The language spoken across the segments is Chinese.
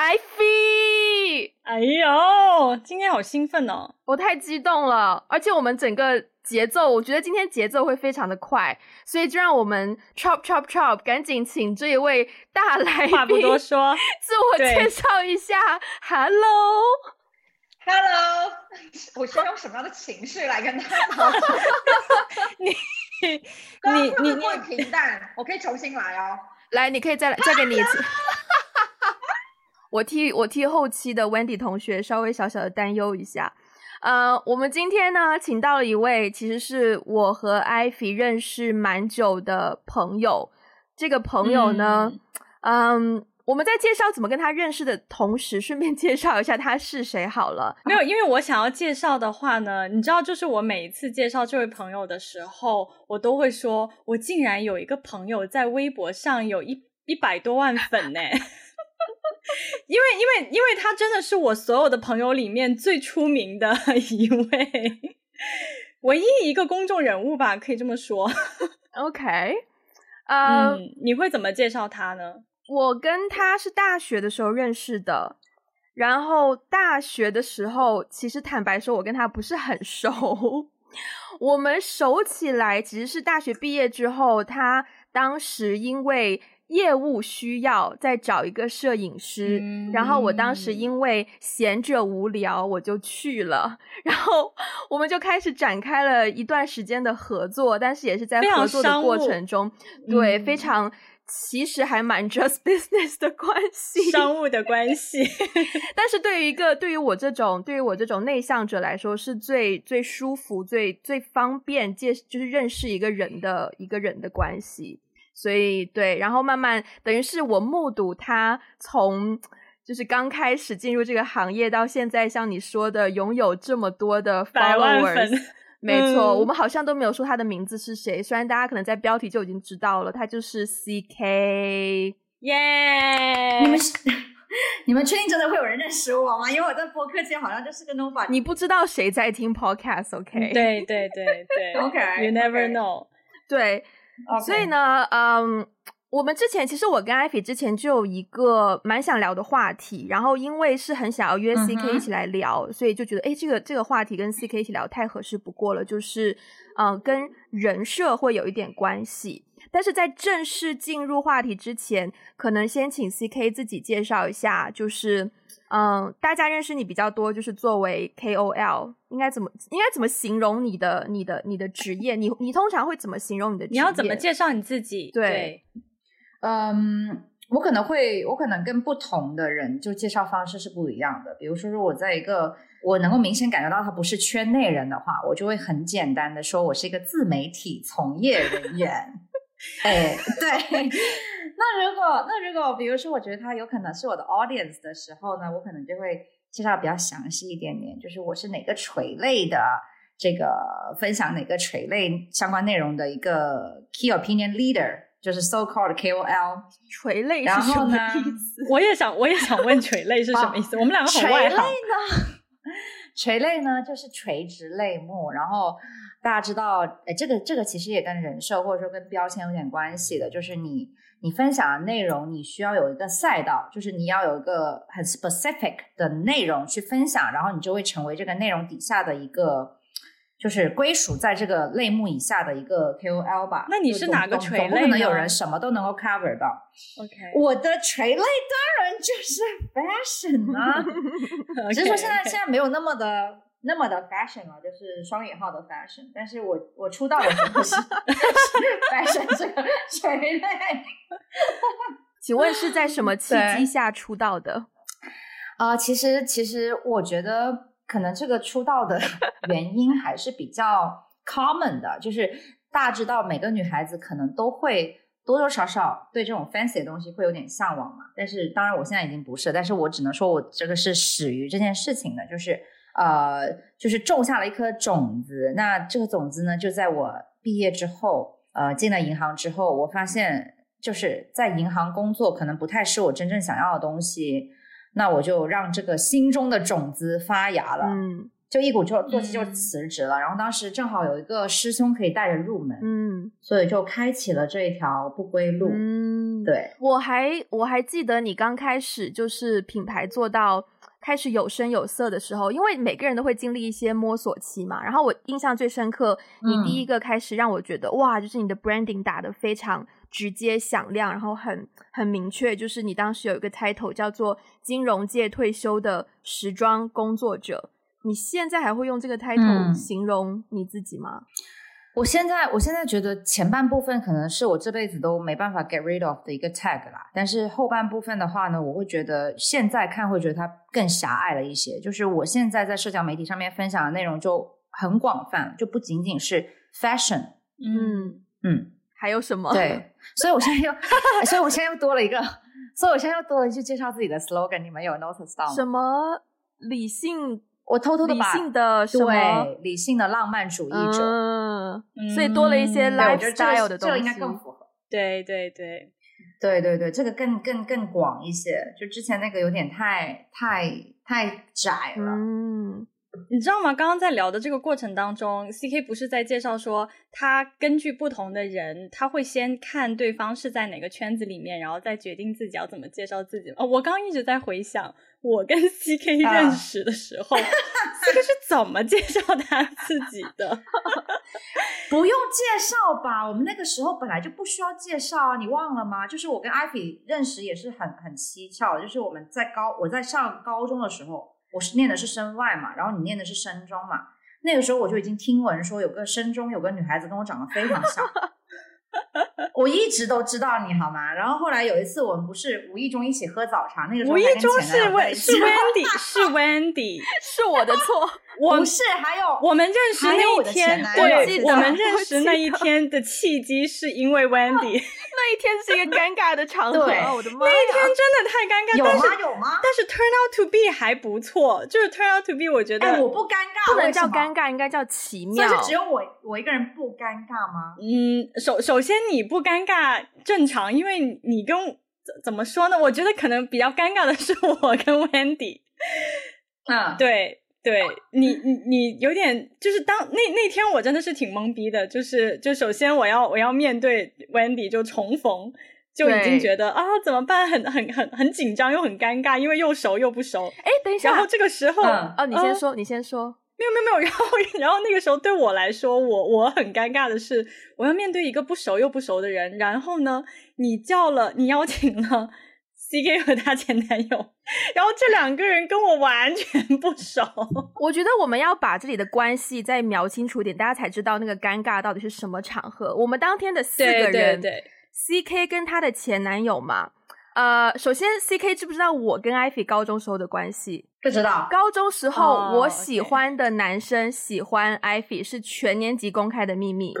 Ivy，哎呦，今天好兴奋哦！我太激动了，而且我们整个节奏，我觉得今天节奏会非常的快，所以就让我们 chop chop chop，赶紧请这一位大来宾，话不多说，自我介绍一下。Hello，Hello，我需要用什么样的情绪来跟他讨论？你 你你你很平淡，我可以重新来哦。来，你可以再来，再给你一次。我替我替后期的 Wendy 同学稍微小小的担忧一下，呃，我们今天呢，请到了一位其实是我和 Ivy 认识蛮久的朋友。这个朋友呢，嗯，嗯，我们在介绍怎么跟他认识的同时，顺便介绍一下他是谁好了。没有，因为我想要介绍的话呢，你知道，就是我每一次介绍这位朋友的时候，我都会说，我竟然有一个朋友在微博上有一一百多万粉呢。因为，因为，因为他真的是我所有的朋友里面最出名的 一位，唯一一个公众人物吧，可以这么说。OK，呃、嗯，你会怎么介绍他呢？我跟他是大学的时候认识的，然后大学的时候，其实坦白说，我跟他不是很熟。我们熟起来其实是大学毕业之后，他当时因为。业务需要再找一个摄影师，嗯，然后我当时因为闲着无聊，我就去了，然后我们就开始展开了一段时间的合作，但是也是在合作的过程中，对，非常其实还蛮 just business 的关系，商务的关系。但是对于一个对于我这种对于我这种内向者来说，是最最舒服、最最方便介就是认识一个人的一个人的关系。所以对，然后慢慢等于是我目睹他从就是刚开始进入这个行业到现在，像你说的拥有这么多的 followers，没错、嗯，我们好像都没有说他的名字是谁，虽然大家可能在标题就已经知道了，他就是 CK，耶、yeah!！你们 你们确定真的会有人认识我吗？因为我在播客界好像就是个 nobody，你不知道谁在听 podcast，OK？、Okay? 对对对对，OK，You never know，对。所以呢，嗯，我们之前其实我跟 Ivy 之前就有一个蛮想聊的话题，然后因为是很想要约 CK 一起来聊，嗯、所以就觉得哎，这个这个话题跟 CK 一起聊太合适不过了，就是嗯，跟人设会有一点关系。但是在正式进入话题之前，可能先请 CK 自己介绍一下，就是。嗯，大家认识你比较多，就是作为 KOL，应该怎么应该怎么形容你的你的你的职业？你你通常会怎么形容你的职业？你要怎么介绍你自己？对，嗯，我可能会，我可能跟不同的人就介绍方式是不一样的。比如说，如果在一个我能够明显感觉到他不是圈内人的话，我就会很简单的说我是一个自媒体从业人员。哎，对。那如果那如果比如说，我觉得他有可能是我的 audience 的时候呢，我可能就会介绍比较详细一点点，就是我是哪个垂类的，这个分享哪个垂类相关内容的一个 key opinion leader，就是 so called KOL。垂类是什么意思？我也想我也想问垂类是什么意思？我们两个很外行。垂类呢？垂类呢，就是垂直类目，然后大家知道，哎，这个这个其实也跟人设或者说跟标签有点关系的，就是你。你分享的内容，你需要有一个赛道，就是你要有一个很 specific 的内容去分享，然后你就会成为这个内容底下的一个，就是归属在这个类目以下的一个 KOL 吧。那你是哪个垂类？不可能有人什么都能够 cover 到。OK，我的垂类当然就是 fashion 啊，只是说现在现在没有那么的。那么的 fashion 啊，就是双引号的 fashion，但是我我出道的时候是 fashion 这个垂类。请问是在什么契机下出道的？啊、呃，其实其实我觉得可能这个出道的原因还是比较 common 的，就是大家知道每个女孩子可能都会多多少少对这种 fancy 的东西会有点向往嘛。但是当然我现在已经不是，但是我只能说我这个是始于这件事情的，就是。呃，就是种下了一颗种子。那这个种子呢，就在我毕业之后，呃，进了银行之后，我发现就是在银行工作可能不太是我真正想要的东西。那我就让这个心中的种子发芽了。嗯，就一鼓作作气就辞职了。嗯、然后当时正好有一个师兄可以带着入门，嗯，所以就开启了这一条不归路。嗯，对，我还我还记得你刚开始就是品牌做到开始有声有色的时候，因为每个人都会经历一些摸索期嘛。然后我印象最深刻，你第一个开始让我觉得、嗯、哇，就是你的 branding 打得非常直接响亮，然后很很明确，就是你当时有一个 title 叫做金融界退休的时装工作者。你现在还会用这个 title 形容你自己吗？嗯，我现在我现在觉得前半部分可能是我这辈子都没办法 get rid of 的一个 tag 啦，但是后半部分的话呢，我会觉得现在看会觉得它更狭隘了一些。就是我现在在社交媒体上面分享的内容就很广泛，就不仅仅是 fashion，嗯嗯，还有什么？对，所以我现在又，所以我现在又多了一个，所以我现在又多了一句介绍自己的 slogan，你们有 notice 到吗？什么理性？我偷偷的把理性的对理性的浪漫主义者，嗯，所以多了一些 lifestyle 的东西，这个应该更符合。对对对对对对，这个更更更广一些，就之前那个有点太太太窄了。嗯，你知道吗？刚刚在聊的这个过程当中，CK 不是在介绍说，他根据不同的人，他会先看对方是在哪个圈子里面，然后再决定自己要怎么介绍自己。哦，我刚刚一直在回想。我跟 CK 认识的时候、uh.，CK 是怎么介绍他自己的？不用介绍吧？我们那个时候本来就不需要介绍啊，你忘了吗？就是我跟 Ivy 认识也是很很蹊跷，就是我们在高我在上高中的时候，我是念的是深外嘛，然后你念的是深中嘛，那个时候我就已经听闻说有个深中有个女孩子跟我长得非常像。我一直都知道你好吗？然后后来有一次，我们不是无意中一起喝早茶，那个时候无意中是温是 Wendy 是 Wendy 是我的错，我不是还有我们认识那一天，对，我们认识那一天的契机是因为 Wendy。那一天是一个尴尬的场合，我的妈！那一天真的太尴尬，有吗？但是有吗？但是 turn out to be 还不错，就是 turn out to be，我觉得、哎、我不尴尬，不能叫尴尬，应该叫奇妙。就是只有我我一个人不尴尬吗？嗯，首首先你不尴尬正常，因为你跟怎怎么说呢？我觉得可能比较尴尬的是我跟 Wendy。啊，对。对你，你你有点就是当那那天我真的是挺懵逼的，就是就首先我要我要面对 Wendy 就重逢，就已经觉得啊怎么办，很很很很紧张又很尴尬，因为又熟又不熟。哎，等一下，然后这个时候，嗯、哦，你先说，你先说，没有没有没有，然后然后那个时候对我来说，我我很尴尬的是，我要面对一个不熟又不熟的人，然后呢，你叫了，你邀请了。CK 和她前男友，然后这两个人跟我完全不熟。我觉得我们要把这里的关系再描清楚点，大家才知道那个尴尬到底是什么场合。我们当天的四个人，对对对，CK 跟她的前男友嘛。呃，首先 CK 知不知道我跟 Ivy 高中时候的关系？不知道。高中时候、oh, 我喜欢的男生喜欢 Ivy 是全年级公开的秘密。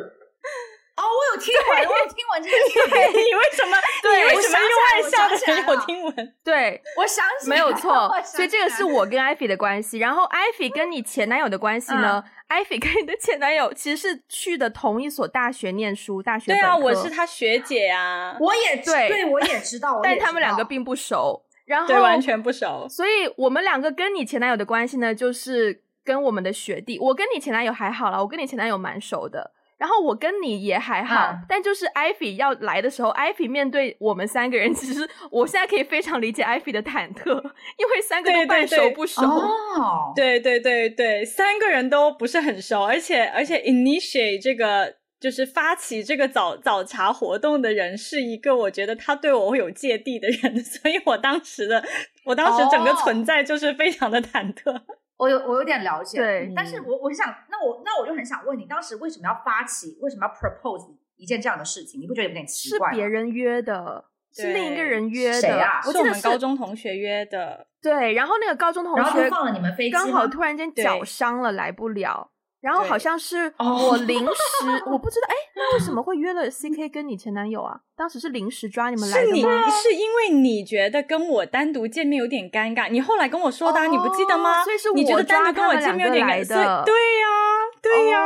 哦，我有听闻，我有听闻这个。对，你为什么？对，为什么用外向的人有听闻？对，我想起没有错。所以这个是我跟艾菲的关系。然后艾菲跟你前男友的关系呢？艾菲跟你的前男友其实是去的同一所大学念书，大学。对啊，我是他学姐啊。我也对，对我也知道，但他们两个并不熟。然后对，完全不熟。所以我们两个跟你前男友的关系呢，就是跟我们的学弟。我跟你前男友还好啦，我跟你前男友蛮熟的。然后我跟你也还好，嗯、但就是艾菲要来的时候，艾菲面对我们三个人，其实我现在可以非常理解艾菲的忐忑，因为三个都半熟不熟。对对对对，三个人都不是很熟，而且而且 initiate 这个就是发起这个早早茶活动的人是一个我觉得他对我会有芥蒂的人，所以我当时的我当时整个存在就是非常的忐忑。哦我有我有点了解，对，但是我我想，那我那我就很想问你，当时为什么要发起，为什么要 propose 一件这样的事情？你不觉得有点奇怪？是别人约的，是另一个人约的，谁啊？我记得是我们高中同学约的，对，然后那个高中同学放了你们飞机，刚好突然间脚伤了来不了。然后好像是我临时，我 不知道，哎，那为什么会约了 CK 跟你前男友啊？当时是临时抓你们来的吗？是你是因为你觉得跟我单独见面有点尴尬，你后来跟我说的，你不记得吗？所以是你觉得单独跟我见面有点尴尬。对呀，对呀。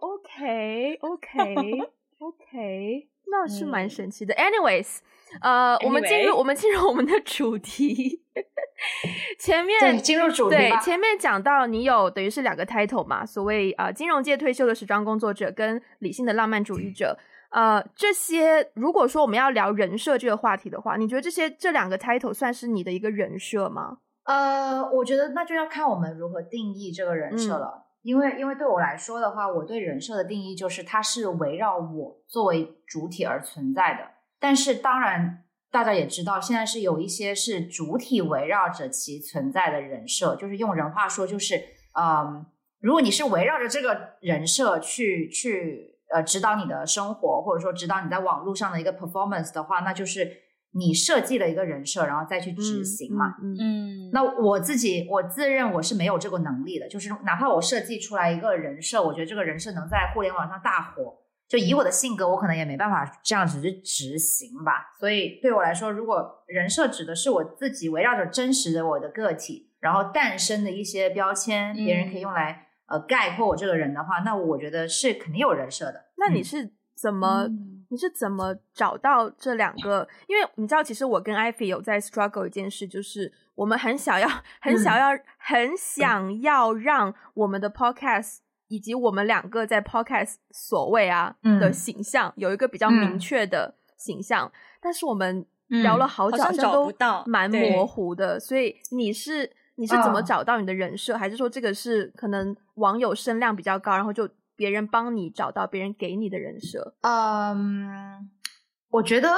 OK，OK，OK，那是蛮神奇的。Anyways，呃，我们进入我们进入我们的主题。前面进入主题对，前面讲到你有等于是两个 title 嘛，所谓啊、呃、金融界退休的时装工作者跟理性的浪漫主义者，呃，这些如果说我们要聊人设这个话题的话，你觉得这些这两个 title 算是你的一个人设吗？呃，我觉得那就要看我们如何定义这个人设了，嗯、因为因为对我来说的话，我对人设的定义就是它是围绕我作为主体而存在的，但是当然。大家也知道，现在是有一些是主体围绕着其存在的人设，就是用人话说，就是嗯，如果你是围绕着这个人设去去呃指导你的生活，或者说指导你在网络上的一个 performance 的话，那就是你设计了一个人设，然后再去执行嘛。嗯，嗯，那我自己我自认我是没有这个能力的，就是哪怕我设计出来一个人设，我觉得这个人设能在互联网上大火。就以我的性格，我可能也没办法这样子去执行吧。所以对我来说，如果人设指的是我自己围绕着真实的我的个体，然后诞生的一些标签，别人可以用来呃概括我这个人的话，那我觉得是肯定有人设的。那你是怎么、嗯、你是怎么找到这两个？因为你知道，其实我跟 Ivy 有在 struggle 一件事，就是我们很想要、很想要、嗯、很想要让我们的 podcast。以及我们两个在 podcast 所谓啊、嗯、的形象有一个比较明确的形象，嗯、但是我们聊了好久，好像找不到，蛮模糊的。所以你是你是怎么找到你的人设，哦、还是说这个是可能网友声量比较高，然后就别人帮你找到别人给你的人设？嗯，我觉得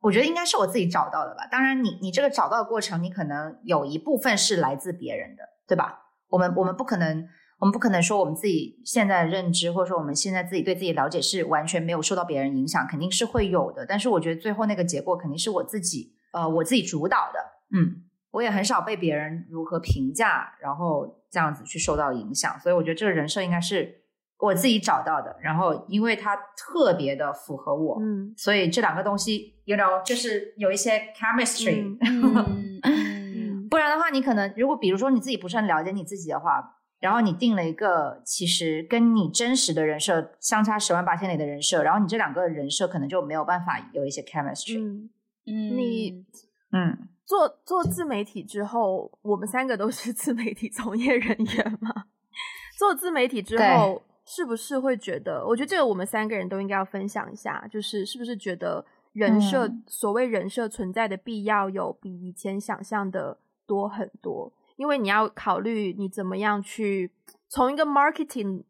我觉得应该是我自己找到的吧。当然你，你你这个找到的过程，你可能有一部分是来自别人的，对吧？我们我们不可能。我们不可能说我们自己现在的认知，或者说我们现在自己对自己了解是完全没有受到别人影响，肯定是会有的。但是我觉得最后那个结果肯定是我自己，呃，我自己主导的。嗯，我也很少被别人如何评价，然后这样子去受到影响。所以我觉得这个人设应该是我自己找到的。然后因为它特别的符合我，嗯，所以这两个东西，you know，就是有一些 chemistry。嗯，不然的话，你可能如果比如说你自己不是很了解你自己的话。然后你定了一个其实跟你真实的人设相差十万八千里的人设，然后你这两个人设可能就没有办法有一些 chemistry。嗯，你嗯，做做自媒体之后，我们三个都是自媒体从业人员嘛。做自媒体之后，是不是会觉得？我觉得这个我们三个人都应该要分享一下，就是是不是觉得人设，嗯，所谓人设存在的必要有比以前想象的多很多？因为你要考虑你怎么样去从一个 marketing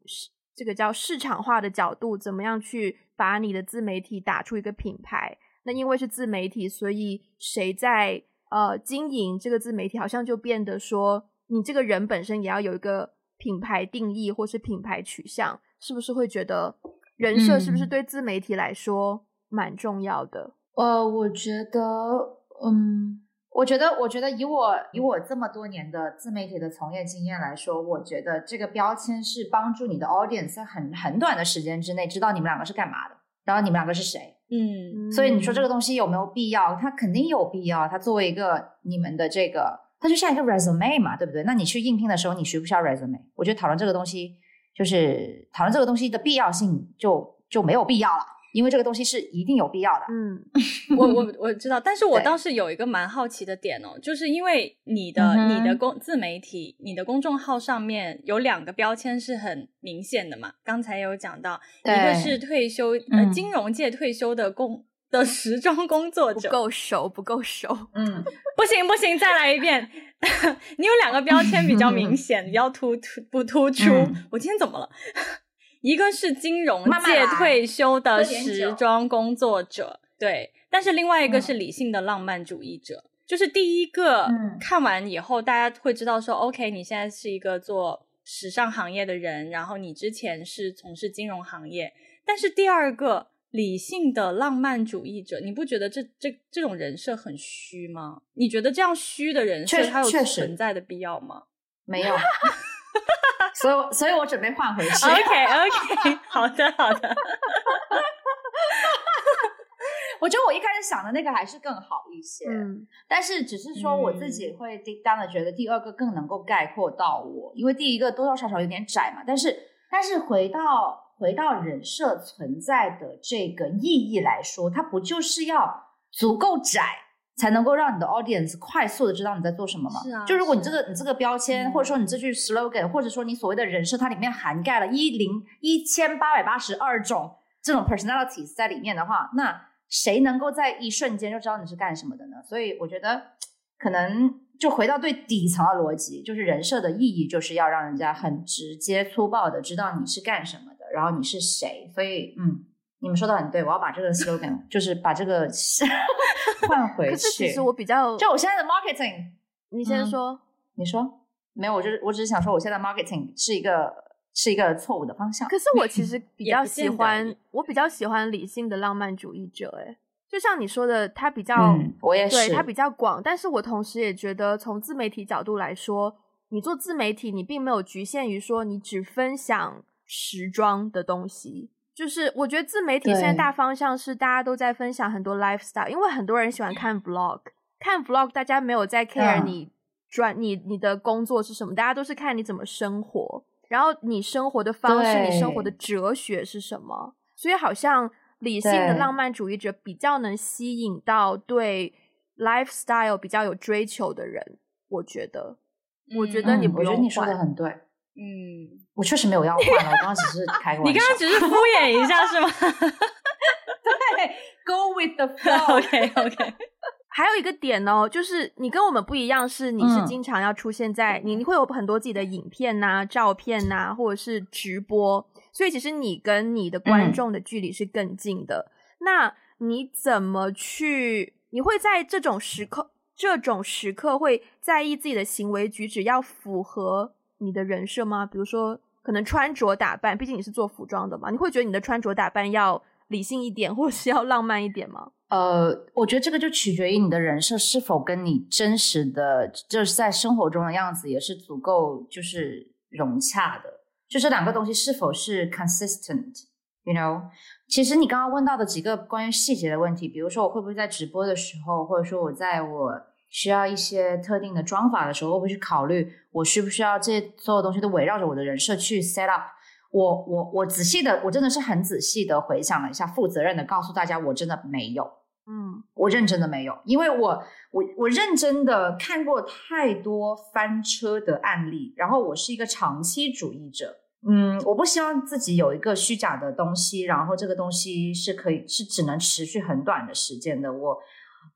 这个叫市场化的角度，怎么样去把你的自媒体打出一个品牌。那因为是自媒体，所以谁在呃经营这个自媒体，好像就变得说你这个人本身也要有一个品牌定义或是品牌取向，是不是会觉得人设是不是对自媒体来说蛮重要的？呃，我觉得，嗯。我觉得，我觉得以我以我这么多年的自媒体的从业经验来说，我觉得这个标签是帮助你的 audience 在很很短的时间之内知道你们两个是干嘛的，然后你们两个是谁。嗯，所以你说这个东西有没有必要？它肯定有必要。它作为一个你们的这个，它就像一个 resume 嘛，对不对？那你去应聘的时候，你需不需要 resume？我觉得讨论这个东西，就是讨论这个东西的必要性就就没有必要了。因为这个东西是一定有必要的。嗯，我我我知道，但是我倒是有一个蛮好奇的点哦，就是因为你的、嗯、你的公自媒体、你的公众号上面有两个标签是很明显的嘛。刚才有讲到，一个是退休呃金融界退休的工、嗯、的时装工作者，不够熟，不够熟。嗯，不行不行，再来一遍。你有两个标签比较明显，比较突突不突出。嗯、我今天怎么了？一个是金融界退休的时装工作者，慢慢对，但是另外一个是理性的浪漫主义者。嗯、就是第一个看完以后，大家会知道说、嗯、OK，你现在是一个做时尚行业的人，然后你之前是从事金融行业。但是第二个理性的浪漫主义者，你不觉得这这这种人设很虚吗？你觉得这样虚的人设，它有存在的必要吗？没有。所以，所以我准备换回去。OK，OK，好的，好的。我觉得我一开始想的那个还是更好一些，嗯，但是只是说我自己会 deep down 的觉得第二个更能够概括到我，因为第一个多多少少有点窄嘛。但是，但是回到回到人设存在的这个意义来说，它不就是要足够窄，才能够让你的 audience 快速的知道你在做什么嘛。是啊，就如果你这个你这个标签，嗯、或者说你这句 slogan，或者说你所谓的人设，它里面涵盖了一零一千八百八十二种这种 personalities 在里面的话，那谁能够在一瞬间就知道你是干什么的呢？所以我觉得可能就回到最底层的逻辑，就是人设的意义就是要让人家很直接粗暴的知道你是干什么的，然后你是谁。所以嗯。你们说的很对，我要把这个 slogan 就是把这个 换回去。可是其实我比较，就我现在的 marketing，你先说，嗯、你说没有，我就是我只是想说，我现在 marketing 是一个是一个错误的方向。可是我其实 比较喜欢，我比较喜欢理性的浪漫主义者。哎，就像你说的，他比较，嗯、我也是，对他比较广。但是我同时也觉得，从自媒体角度来说，你做自媒体，你并没有局限于说你只分享时装的东西。就是我觉得自媒体现在大方向是大家都在分享很多 lifestyle，因为很多人喜欢看 vlog，看 vlog 大家没有在 care 你转、嗯、你你的工作是什么，大家都是看你怎么生活，然后你生活的方式，你生活的哲学是什么，所以好像理性的浪漫主义者比较能吸引到对 lifestyle 比较有追求的人，我觉得，嗯、我觉得你不用、嗯、我觉得你说的很对。嗯，我确实没有要换了，我刚刚只是 开个玩笑。你刚刚只是敷衍一下是吗？对，Go with the flow。OK OK。还有一个点哦，就是你跟我们不一样，是你是经常要出现在、嗯、你，你会有很多自己的影片呐、啊、照片呐、啊，或者是直播，所以其实你跟你的观众的距离是更近的。嗯、那你怎么去？你会在这种时刻，这种时刻会在意自己的行为举止要符合你的人设吗？比如说，可能穿着打扮，毕竟你是做服装的嘛，你会觉得你的穿着打扮要理性一点，或是要浪漫一点吗？呃，我觉得这个就取决于你的人设是否跟你真实的，就是在生活中的样子也是足够，就是融洽的。就这两个东西是否是 consistent？You know，其实你刚刚问到的几个关于细节的问题，比如说我会不会在直播的时候，或者说我在我。需要一些特定的装法的时候，会不会去考虑我需不需要这些所有东西都围绕着我的人设去 set up？我我我仔细的，我真的是很仔细的回想了一下，负责任的告诉大家，我真的没有，嗯，我认真的没有，因为我我我认真的看过太多翻车的案例，然后我是一个长期主义者，嗯，我不希望自己有一个虚假的东西，然后这个东西是可以是只能持续很短的时间的，我。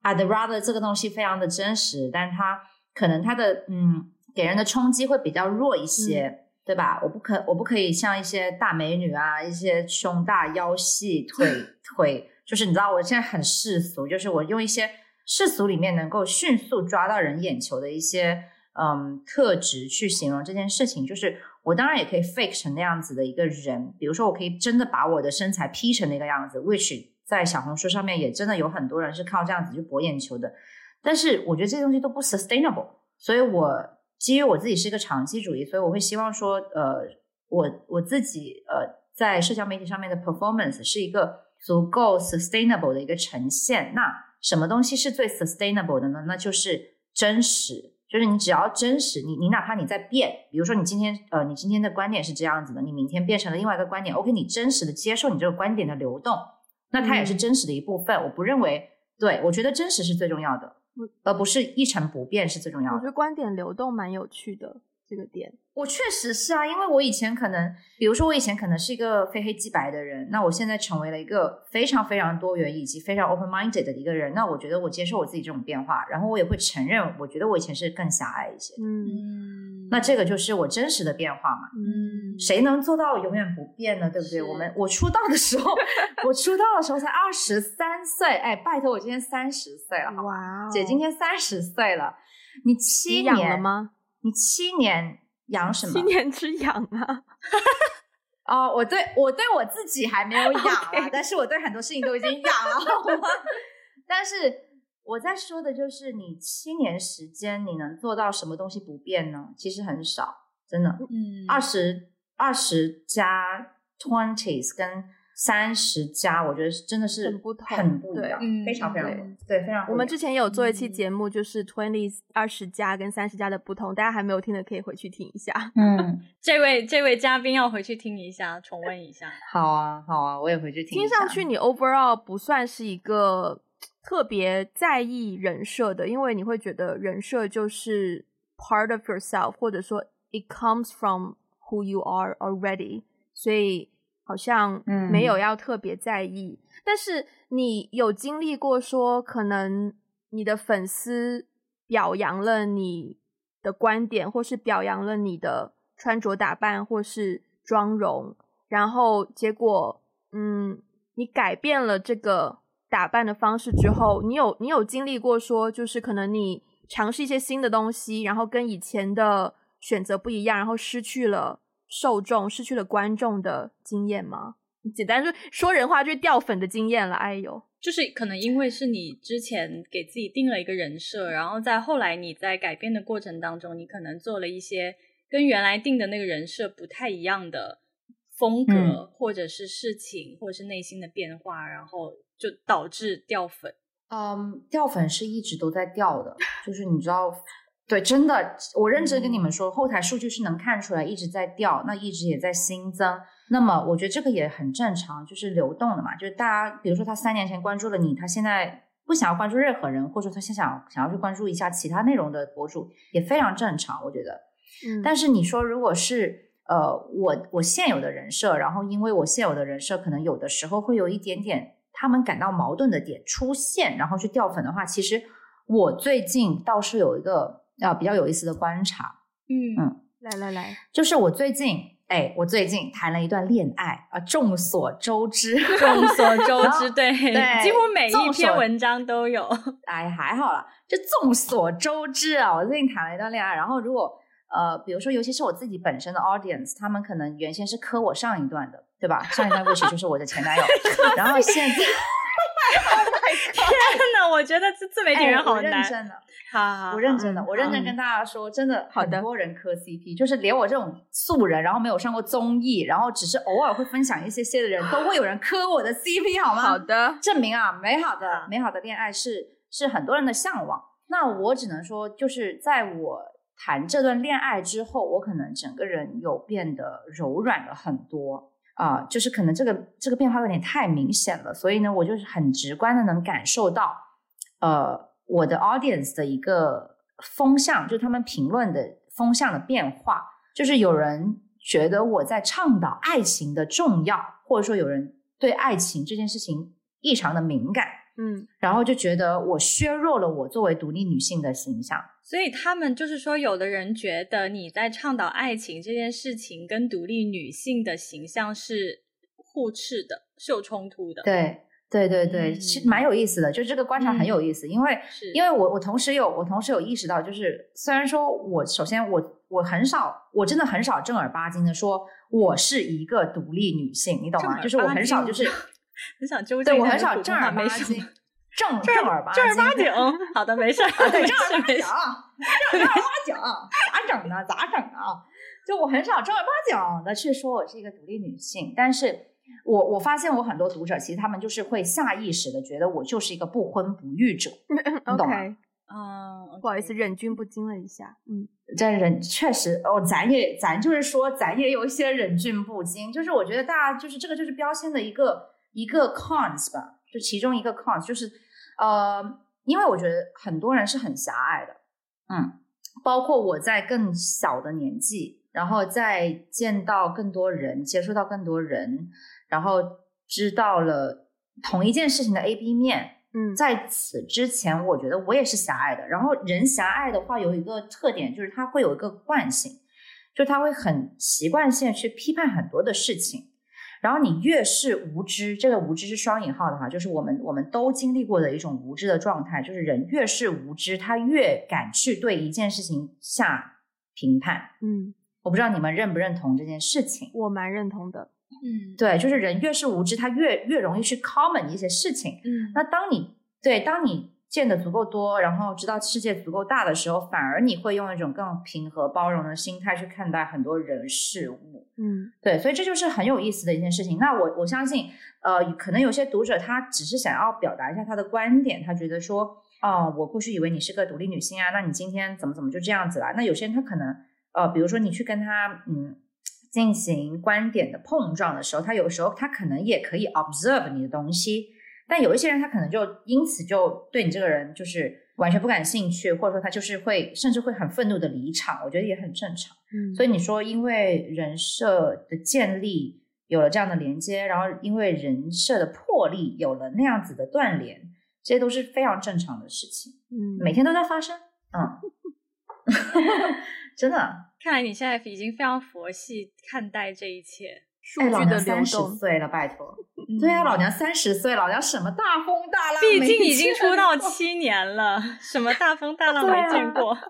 I'd rather 这个东西非常的真实，但它可能它的嗯给人的冲击会比较弱一些，嗯、对吧？我不可我不可以像一些大美女啊，一些胸大腰细腿 腿，就是你知道我现在很世俗，就是我用一些世俗里面能够迅速抓到人眼球的一些嗯特质去形容这件事情，就是我当然也可以 fake 成那样子的一个人，比如说我可以真的把我的身材 P 成那个样子，which 在小红书上面也真的有很多人是靠这样子去博眼球的，但是我觉得这些东西都不 sustainable，所以我基于我自己是一个长期主义，所以我会希望说，呃，我我自己呃在社交媒体上面的 performance 是一个足够 sustainable 的一个呈现。那什么东西是最 sustainable 的呢？那就是真实，就是你只要真实，你你哪怕你在变，比如说你今天呃你今天的观点是这样子的，你明天变成了另外一个观点，OK，你真实的接受你这个观点的流动。那它也是真实的一部分，嗯、我不认为，对，我觉得真实是最重要的，而不是一成不变是最重要的。我觉得观点流动蛮有趣的这个点，我确实是啊，因为我以前可能，比如说我以前可能是一个非黑即白的人，那我现在成为了一个非常非常多元以及非常 open minded 的一个人，那我觉得我接受我自己这种变化，然后我也会承认，我觉得我以前是更狭隘一些，嗯。那这个就是我真实的变化嘛？嗯，谁能做到永远不变呢？对不对？我们我出道的时候，我出道的时候才二十三岁，哎，拜托我今天三十岁了，哇、哦，姐今天三十岁了，你七年你养了吗？你七年养什么？七年之痒啊！哦，我对我对我自己还没有 养啊，Okay. 但是我对很多事情都已经养了，但是。我在说的就是你七年时间，你能做到什么东西不变呢？其实很少，真的。嗯，二十二十加 twenties 跟三十加，我觉得是真的是很不同，很不一样，嗯、非常非常对，对，非常。我们之前也有做一期节目，就是 twenties 二十加跟三十加的不同，大家还没有听的可以回去听一下。嗯，这位这位嘉宾要回去听一下，重温一下。好啊，好啊，我也回去听。听上去你 overall 不算是一个。特别在意人设的，因为你会觉得人设就是 part of yourself，或者说 it comes from who you are already，所以好像没有要特别在意。嗯、但是你有经历过说，可能你的粉丝表扬了你的观点，或是表扬了你的穿着打扮，或是妆容，然后结果，嗯，你改变了这个。打扮的方式之后，你有你有经历过说，就是可能你尝试一些新的东西，然后跟以前的选择不一样，然后失去了受众、失去了观众的经验吗？简单说说人话就是掉粉的经验了。哎呦，就是可能因为是你之前给自己定了一个人设，然后在后来你在改变的过程当中，你可能做了一些跟原来定的那个人设不太一样的风格，嗯、或者是事情，或者是内心的变化，然后。就导致掉粉，嗯，掉粉是一直都在掉的，就是你知道，对，真的，我认真跟你们说，嗯、后台数据是能看出来一直在掉，那一直也在新增。那么我觉得这个也很正常，就是流动的嘛，就是大家，比如说他三年前关注了你，他现在不想要关注任何人，或者说他现在想想要去关注一下其他内容的博主，也非常正常，我觉得。嗯，但是你说如果是呃，我我现有的人设，然后因为我现有的人设可能有的时候会有一点点。他们感到矛盾的点出现，然后去掉粉的话，其实我最近倒是有一个啊比较有意思的观察，嗯嗯，来来来，就是我最近哎，我最近谈了一段恋爱啊，众所周知，众所周知，对对，几乎每一篇文章都有，哎，还好啦，就众所周知啊，我最近谈了一段恋爱，然后如果呃，比如说尤其是我自己本身的 audience，他们可能原先是磕我上一段的。对吧？上一段故事就是我的前男友，然后现在，天哪！我觉得自自媒体人好难。认真的，好，我认真的，我认真跟大家说，真的，很多人磕 CP，就是连我这种素人，然后没有上过综艺，然后只是偶尔会分享一些些的人，都会有人磕我的 CP，好吗？好的，证明啊，美好的美好的恋爱是是很多人的向往。那我只能说，就是在我谈这段恋爱之后，我可能整个人有变得柔软了很多。啊、就是可能这个这个变化有点太明显了，所以呢，我就是很直观的能感受到，呃，我的 audience 的一个风向，就他们评论的风向的变化，就是有人觉得我在倡导爱情的重要，或者说有人对爱情这件事情异常的敏感。嗯，然后就觉得我削弱了我作为独立女性的形象，所以他们就是说，有的人觉得你在倡导爱情这件事情跟独立女性的形象是互斥的，是有冲突的。对，对，对，对，其实蛮有意思的，就这个观察很有意思，嗯、因为是因为我我同时有我同时有意识到，就是虽然说我首先我我很少，我真的很少正儿八经的说我是一个独立女性，你懂吗？就是我很少就是。很想纠正，对我很少正儿八经，正正儿八经，正儿八经。好的，没事儿，对，正儿八经，正儿八经，咋整呢？咋整啊？就我很少正儿八经的去说我是一个独立女性，但是我我发现我很多读者其实他们就是会下意识的觉得我就是一个不婚不育者，你懂吗？嗯，不好意思，忍俊不禁了一下，嗯，这忍确实哦，咱也咱就是说，咱也有一些忍俊不禁，就是我觉得大家就是这个就是标签的一个。一个 cons 吧，就其中一个 cons 就是，呃，因为我觉得很多人是很狭隘的，嗯，包括我在更小的年纪，然后再见到更多人，接触到更多人，然后知道了同一件事情的 A B 面，嗯，在此之前，我觉得我也是狭隘的。然后人狭隘的话，有一个特点就是他会有一个惯性，就他会很习惯性去批判很多的事情。然后你越是无知，这个无知是双引号的哈，就是我们我们都经历过的一种无知的状态，就是人越是无知，他越敢去对一件事情下评判。嗯，我不知道你们认不认同这件事情，我蛮认同的。嗯，对，就是人越是无知，他越越容易去 comment 一些事情。嗯，那当你对当你见的足够多，然后知道世界足够大的时候，反而你会用一种更平和包容的心态去看待很多人事物。嗯，对，所以这就是很有意思的一件事情。那我我相信，呃，可能有些读者他只是想要表达一下他的观点，他觉得说，哦，我过去以为你是个独立女性啊，那你今天怎么怎么就这样子了？那有些人他可能，呃，比如说你去跟他嗯进行观点的碰撞的时候，他有时候他可能也可以 observe 你的东西。但有一些人他可能就因此就对你这个人就是完全不感兴趣，或者说他就是会甚至会很愤怒的离场，我觉得也很正常。嗯，所以你说因为人设的建立有了这样的连接，然后因为人设的破裂有了那样子的断联，这些都是非常正常的事情。嗯，每天都在发生。嗯，真的，看来你现在已经非常佛系看待这一切。数据的流动。三十岁了，拜托。对啊，老娘三十岁，老娘什么大风大浪？毕竟已经出道 七年了，什么大风大 浪没见过。啊、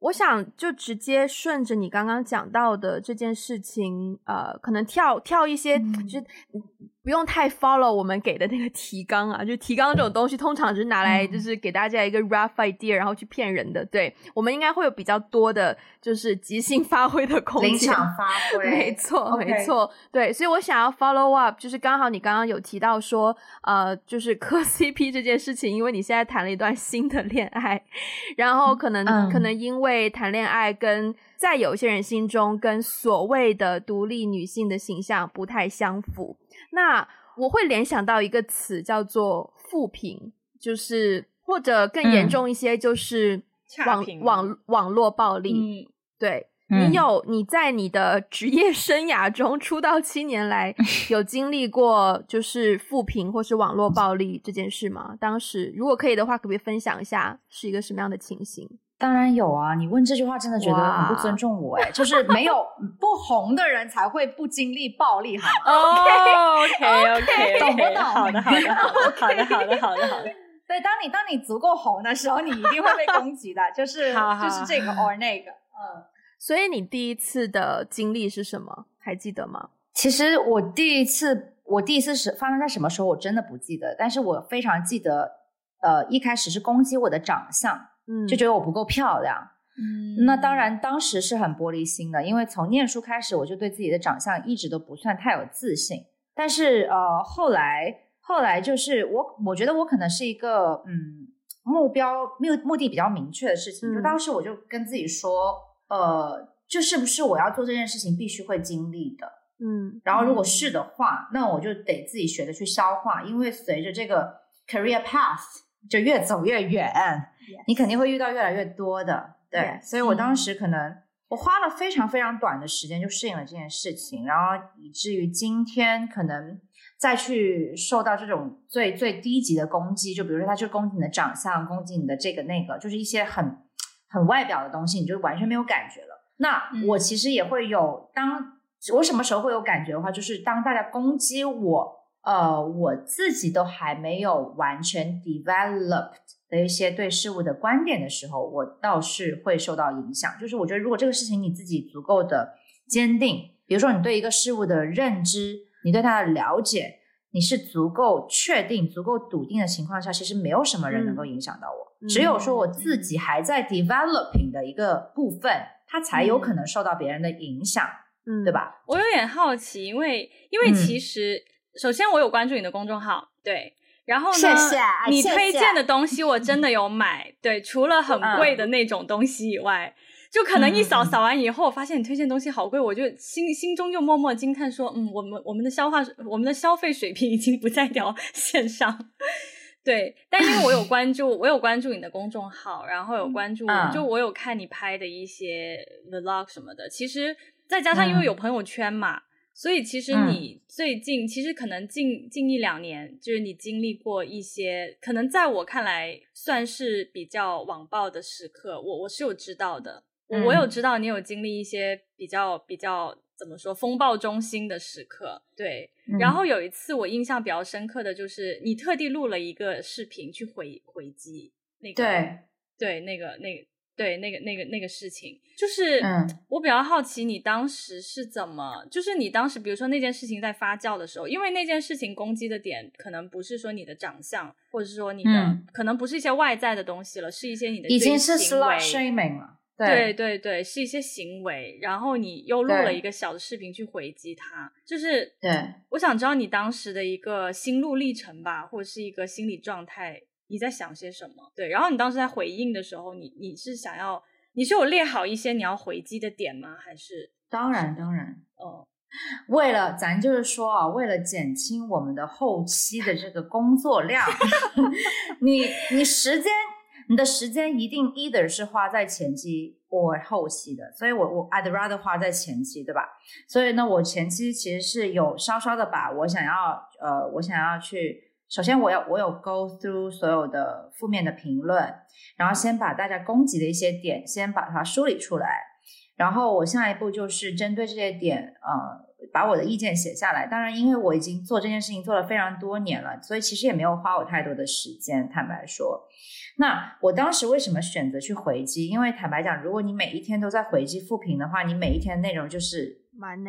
我想就直接顺着你刚刚讲到的这件事情，呃，可能跳跳一些，嗯、就是。不用太 follow 我们给的那个提纲啊，就提纲这种东西，通常只是拿来就是给大家一个 rough idea，然后去骗人的。对，我们应该会有比较多的，就是即兴发挥的空间。临场发挥，没错，没错。对，所以我想要 follow up，就是刚好你刚刚有提到说，呃，就是磕 CP 这件事情，因为你现在谈了一段新的恋爱，然后可能、嗯、可能因为谈恋爱跟在有些人心中跟所谓的独立女性的形象不太相符。那我会联想到一个词叫做“负评”，就是或者更严重一些，就是网、嗯、网网络暴力。嗯、对、嗯、你有你在你的职业生涯中出道七年来 有经历过就是负评或是网络暴力这件事吗？当时如果可以的话，可不可以分享一下是一个什么样的情形？当然有啊！你问这句话真的觉得很不尊重我哎，就是没有不红的人才会不经历暴力，好吗？OK OK OK，懂不懂？好的好的好的好的好的好的好的。对，当你当你足够红的时候，你一定会被攻击的，就是就是这个 or 那个。嗯，所以你第一次的经历是什么？还记得吗？其实我第一次我第一次是发生在什么时候，我真的不记得，但是我非常记得，呃，一开始是攻击我的长相。嗯，就觉得我不够漂亮。嗯，那当然，当时是很玻璃心的，因为从念书开始，我就对自己的长相一直都不算太有自信。但是，呃，后来，后来就是我，我觉得我可能是一个，嗯，目标目目的比较明确的事情。嗯，就当时我就跟自己说，呃，这是不是我要做这件事情必须会经历的？嗯，然后如果是的话，那我就得自己学着去消化，因为随着这个 career path。就越走越远.你肯定会遇到越来越多的，对.所以我当时可能我花了非常非常短的时间就适应了这件事情，然后以至于今天可能再去受到这种最最低级的攻击，就比如说他去攻击你的长相，攻击你的这个那个，就是一些很很外表的东西，你就完全没有感觉了。那我其实也会有，当我什么时候会有感觉的话，就是当大家攻击我。呃，我自己都还没有完全 developed 的一些对事物的观点的时候，我倒是会受到影响。就是我觉得，如果这个事情你自己足够的坚定，比如说你对一个事物的认知，你对它的了解，你是足够确定、足够笃定的情况下，其实没有什么人能够影响到我。嗯、只有说我自己还在 developing 的一个部分，它才有可能受到别人的影响，嗯，对吧？我有点好奇，因为因为其实、嗯。首先，我有关注你的公众号，对，然后呢，谢谢你推荐的东西我真的有买，对，除了很贵的那种东西以外，嗯、就可能一扫扫完以后，发现你推荐东西好贵，我就心心中就默默惊叹说，嗯，我们我们的消化，我们的消费水平已经不在一条 线上，对，但因为我有关注，我有关注你的公众号，然后有关注，嗯、就我有看你拍的一些 vlog 什么的，其实再加上因为有朋友圈嘛。嗯所以其实你最近，嗯、其实可能近近一两年，就是你经历过一些，可能在我看来算是比较网暴的时刻，我我是有知道的，嗯、我有知道你有经历一些比较比较怎么说风暴中心的时刻，对。嗯、然后有一次我印象比较深刻的就是你特地录了一个视频去回回击那个，对。对，那个那个。对，那个那个那个事情，就是、嗯、我比较好奇，你当时是怎么？就是你当时，比如说那件事情在发酵的时候，因为那件事情攻击的点可能不是说你的长相，或者是说你的，嗯、可能不是一些外在的东西了，是一些你的，已经是 slut shaming 了。对对对对，是一些行为，然后你又录了一个小的视频去回击他，就是对，我想知道你当时的一个心路历程吧，或者是一个心理状态。你在想些什么？对，然后你当时在回应的时候，你你是想要，你是有列好一些你要回击的点吗？还是？当然当然，哦，为了咱就是说啊，为了减轻我们的后期的这个工作量，你你时间你的时间一定 either 是花在前期或后期的，所以我我 I'd rather 花在前期，对吧？所以呢，我前期其实是有稍稍的把我想要呃，我想要去，首先我要我有 go through 所有的负面的评论，然后先把大家攻击的一些点先把它梳理出来，然后我下一步就是针对这些点呃。把我的意见写下来。当然，因为我已经做这件事情做了非常多年了，所以其实也没有花我太多的时间。坦白说，那我当时为什么选择去回击？因为坦白讲，如果你每一天都在回击复评的话，你每一天内容就是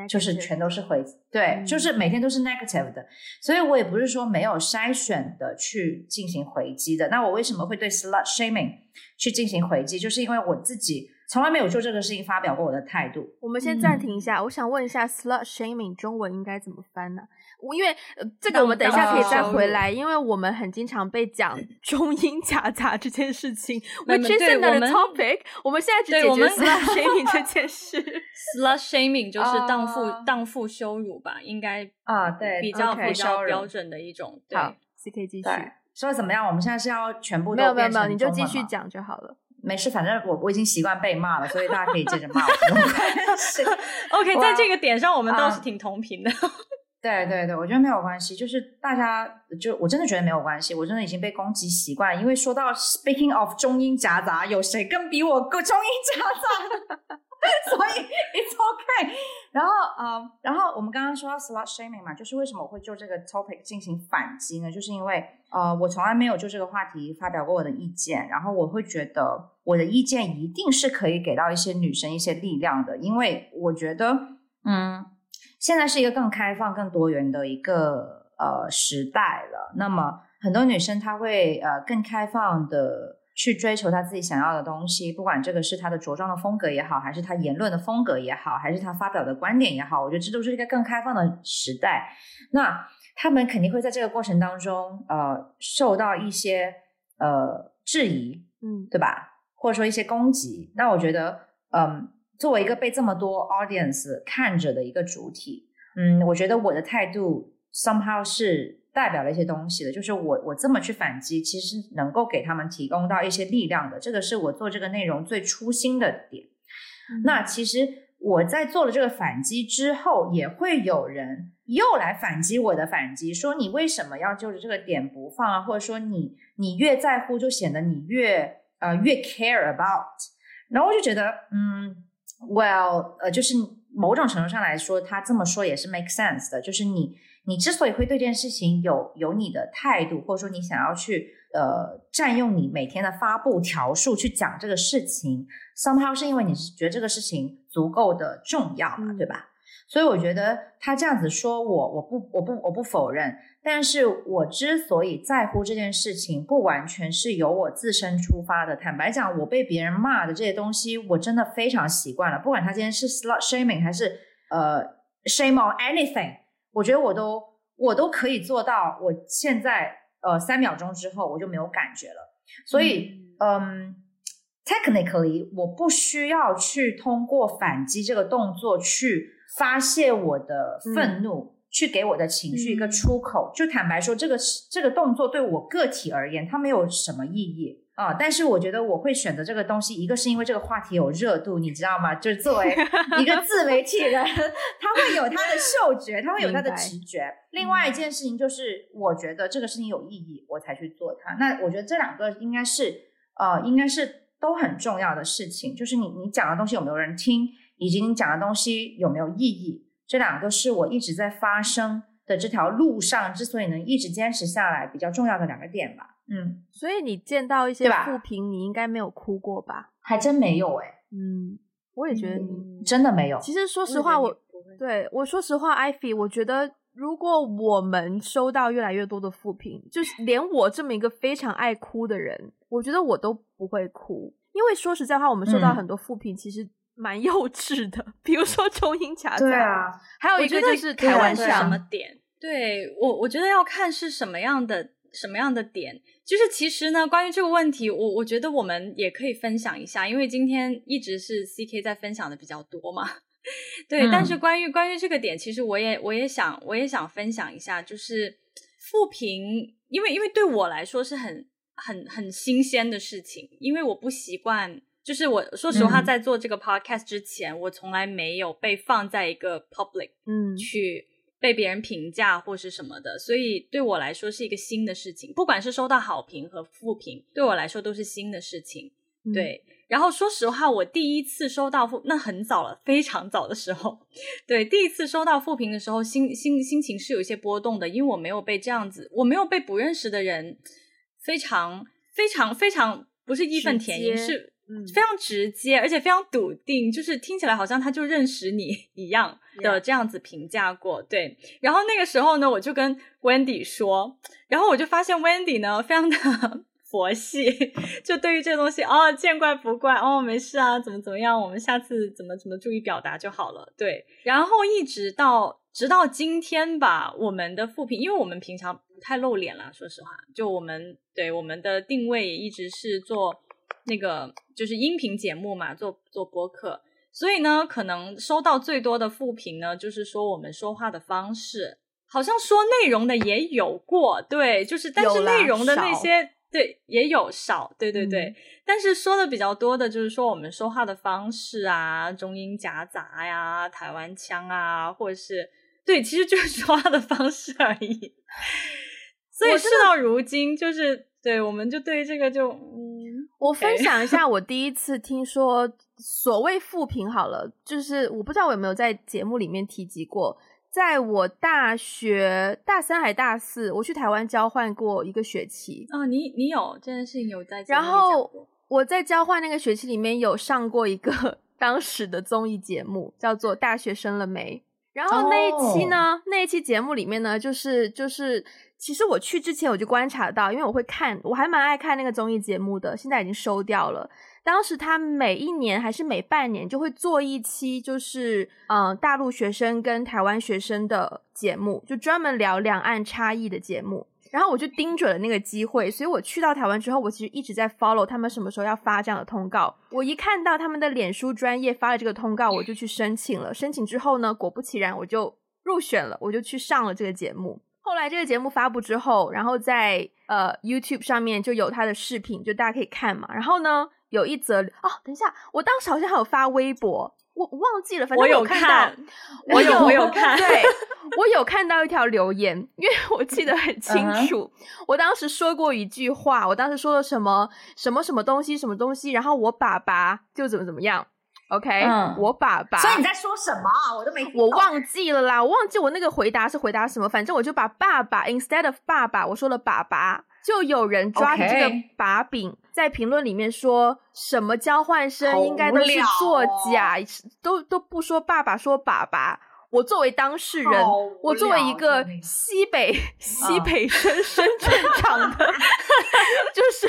就是全都是回对，嗯、就是每天都是 negative 的。所以我也不是说没有筛选的去进行回击的。那我为什么会对 slut shaming 去进行回击？就是因为我自己。从来没有就这个事情发表过我的态度。我们先暂停一下，嗯、我想问一下，slut shaming 中文应该怎么翻呢？我因为、呃、这个我们等一下可以再回来，因为我们很经常被讲中英夹杂这件事情。Which is another topic。我们现在只解决 slut shaming 这件事。slut shaming 就是荡妇荡妇羞辱吧？应该啊，对，比较比较标准的一种。好，CK 继续。说的怎么样？我们现在是要全部都没有没有没有，你就继续讲就好了。没事，反正我我已经习惯被骂了，所以大家可以接着骂我。OK，在这个点上，我们倒是挺同频的。对对对，我觉得没有关系，就是大家就我真的觉得没有关系，我真的已经被攻击习惯了。因为说到 Speaking of 中英夹杂，有谁更比我更中英夹杂？所以 it's okay。然后啊然后我们刚刚说到 slut shaming 嘛，就是为什么我会就这个 topic 进行反击呢？就是因为呃我从来没有就这个话题发表过我的意见，然后我会觉得我的意见一定是可以给到一些女生一些力量的，因为我觉得，嗯，现在是一个更开放、更多元的一个呃时代了。那么很多女生她会呃更开放的。去追求她自己想要的东西，不管这个是她的着装的风格也好，还是她言论的风格也好，还是她发表的观点也好，我觉得这都是一个更开放的时代。那他们肯定会在这个过程当中，呃，受到一些呃质疑，嗯，对吧？或者说一些攻击。那我觉得，嗯、呃，作为一个被这么多 audience 看着的一个主体，嗯，我觉得我的态度 somehow 是。代表了一些东西的，就是我我这么去反击，其实能够给他们提供到一些力量的，这个是我做这个内容最初心的点。嗯、那其实我在做了这个反击之后，也会有人又来反击我的反击，说你为什么要就着这个点不放啊？或者说你你越在乎，就显得你越呃越 care about。然后我就觉得，嗯，well，呃，就是某种程度上来说，他这么说也是 make sense 的，就是你。你之所以会对这件事情有有你的态度，或者说你想要去呃占用你每天的发布条数去讲这个事情，somehow 是因为你是觉得这个事情足够的重要嘛，对吧？所以我觉得他这样子说我，我不我不我不否认，但是我之所以在乎这件事情，不完全是由我自身出发的。坦白讲，我被别人骂的这些东西，我真的非常习惯了。不管他今天是 slut shaming 还是呃 shame on anything。我觉得我都我都可以做到，我现在呃三秒钟之后我就没有感觉了，所以嗯，嗯，technically 我不需要去通过反击这个动作去发泄我的愤怒，嗯、去给我的情绪一个出口。嗯、就坦白说，这个这个动作对我个体而言，它没有什么意义。啊、哦！但是我觉得我会选择这个东西，一个是因为这个话题有热度，你知道吗？就是作为 一个自媒体人，他会有他的嗅觉，他会有他的直觉。另外一件事情就是，我觉得这个事情有意义，我才去做它。那我觉得这两个应该是，呃，应该是都很重要的事情。就是你你讲的东西有没有人听，以及你讲的东西有没有意义，这两个是我一直在发生的这条路上之所以能一直坚持下来比较重要的两个点吧。嗯，所以你见到一些负评，你应该没有哭过吧？还真没有哎、欸。嗯，我也觉得你、嗯、真的没有。其实说实话，我，我对我说实话，Ivy，我觉得如果我们收到越来越多的负评，就是连我这么一个非常爱哭的人，我觉得我都不会哭，因为说实在话，我们收到很多负评，其实蛮幼稚的。嗯、比如说中英夹杂，对啊，还有一个就是开玩笑什么点？对我，我觉得要看是什么样的什么样的点。就是其实呢，关于这个问题，我我觉得我们也可以分享一下，因为今天一直是 CK 在分享的比较多嘛。对，嗯、但是关于关于这个点，其实我也我也想我也想分享一下，就是复评，因为因为对我来说是很很很新鲜的事情，因为我不习惯，就是我说实话，在做这个 podcast 之前，嗯、我从来没有被放在一个 public 嗯。去被别人评价或是什么的，所以对我来说是一个新的事情，不管是收到好评和负评，对我来说都是新的事情，嗯、对。然后说实话，我第一次收到负，那很早了，非常早的时候，对，第一次收到负评的时候，心心心情是有一些波动的，因为我没有被这样子，我没有被不认识的人非常非常非常不是义愤填膺，是非常直接，而且非常笃定，就是听起来好像他就认识你一样的这样子评价过，对。然后那个时候呢，我就跟 Wendy 说，然后我就发现 Wendy 呢，非常的。佛系，就对于这个东西，哦，见怪不怪，哦，没事啊，怎么怎么样，我们下次怎么怎么注意表达就好了。对，然后一直到直到今天吧，我们的复评，因为我们平常不太露脸啦，说实话，就我们对我们的定位也一直是做那个就是音频节目嘛，做做播客，所以呢，可能收到最多的负评呢，就是说我们说话的方式，好像说内容的也有过，对，就是但是内容的那些。对，也有少，对对对，嗯、但是说的比较多的就是说我们说话的方式啊，中英夹杂呀，台湾腔啊，或者是对，其实就是说话的方式而已。所以事到如今，就是对，我们就对这个就嗯，我分享一下我 第一次听说所谓复评好了，就是我不知道我有没有在节目里面提及过。在我大学大三还大四，我去台湾交换过一个学期。哦，你你有这件事情有在？然后我在交换那个学期里面有上过一个 当时的综艺节目，叫做《大学生了没》。然后那一期呢，oh. 那一期节目里面呢，就是就是，其实我去之前我就观察到，因为我会看，我还蛮爱看那个综艺节目的，现在已经收掉了。当时他每一年还是每半年就会做一期，就是嗯、呃，大陆学生跟台湾学生的节目，就专门聊两岸差异的节目。然后我就盯准了那个机会，所以我去到台湾之后，我其实一直在 follow 他们什么时候要发这样的通告。我一看到他们的脸书专业发了这个通告，我就去申请了。申请之后呢，果不其然，我就入选了，我就去上了这个节目。后来这个节目发布之后，然后在呃 YouTube 上面就有他的视频，就大家可以看嘛。然后呢，有一则哦，等一下，我当时好像还有发微博，我我忘记了，反正我有看到，我有我有看，对，我有看到一条留言，因为我记得很清楚，uh. 我当时说过一句话，我当时说了什么什么什么东西什么东西，然后我爸爸就怎么怎么样，OK，、嗯、我爸爸，所以你在说什么啊？我都没，我忘记了啦，我忘记我那个回答是回答什么，反正我就把爸爸 instead of 爸爸，我说了爸爸。就有人抓着这个把柄.在评论里面说什么交换生应该都是作假，哦、都都不说爸爸，说爸爸。我作为当事人，我作为一个西北西北生深圳长的，就是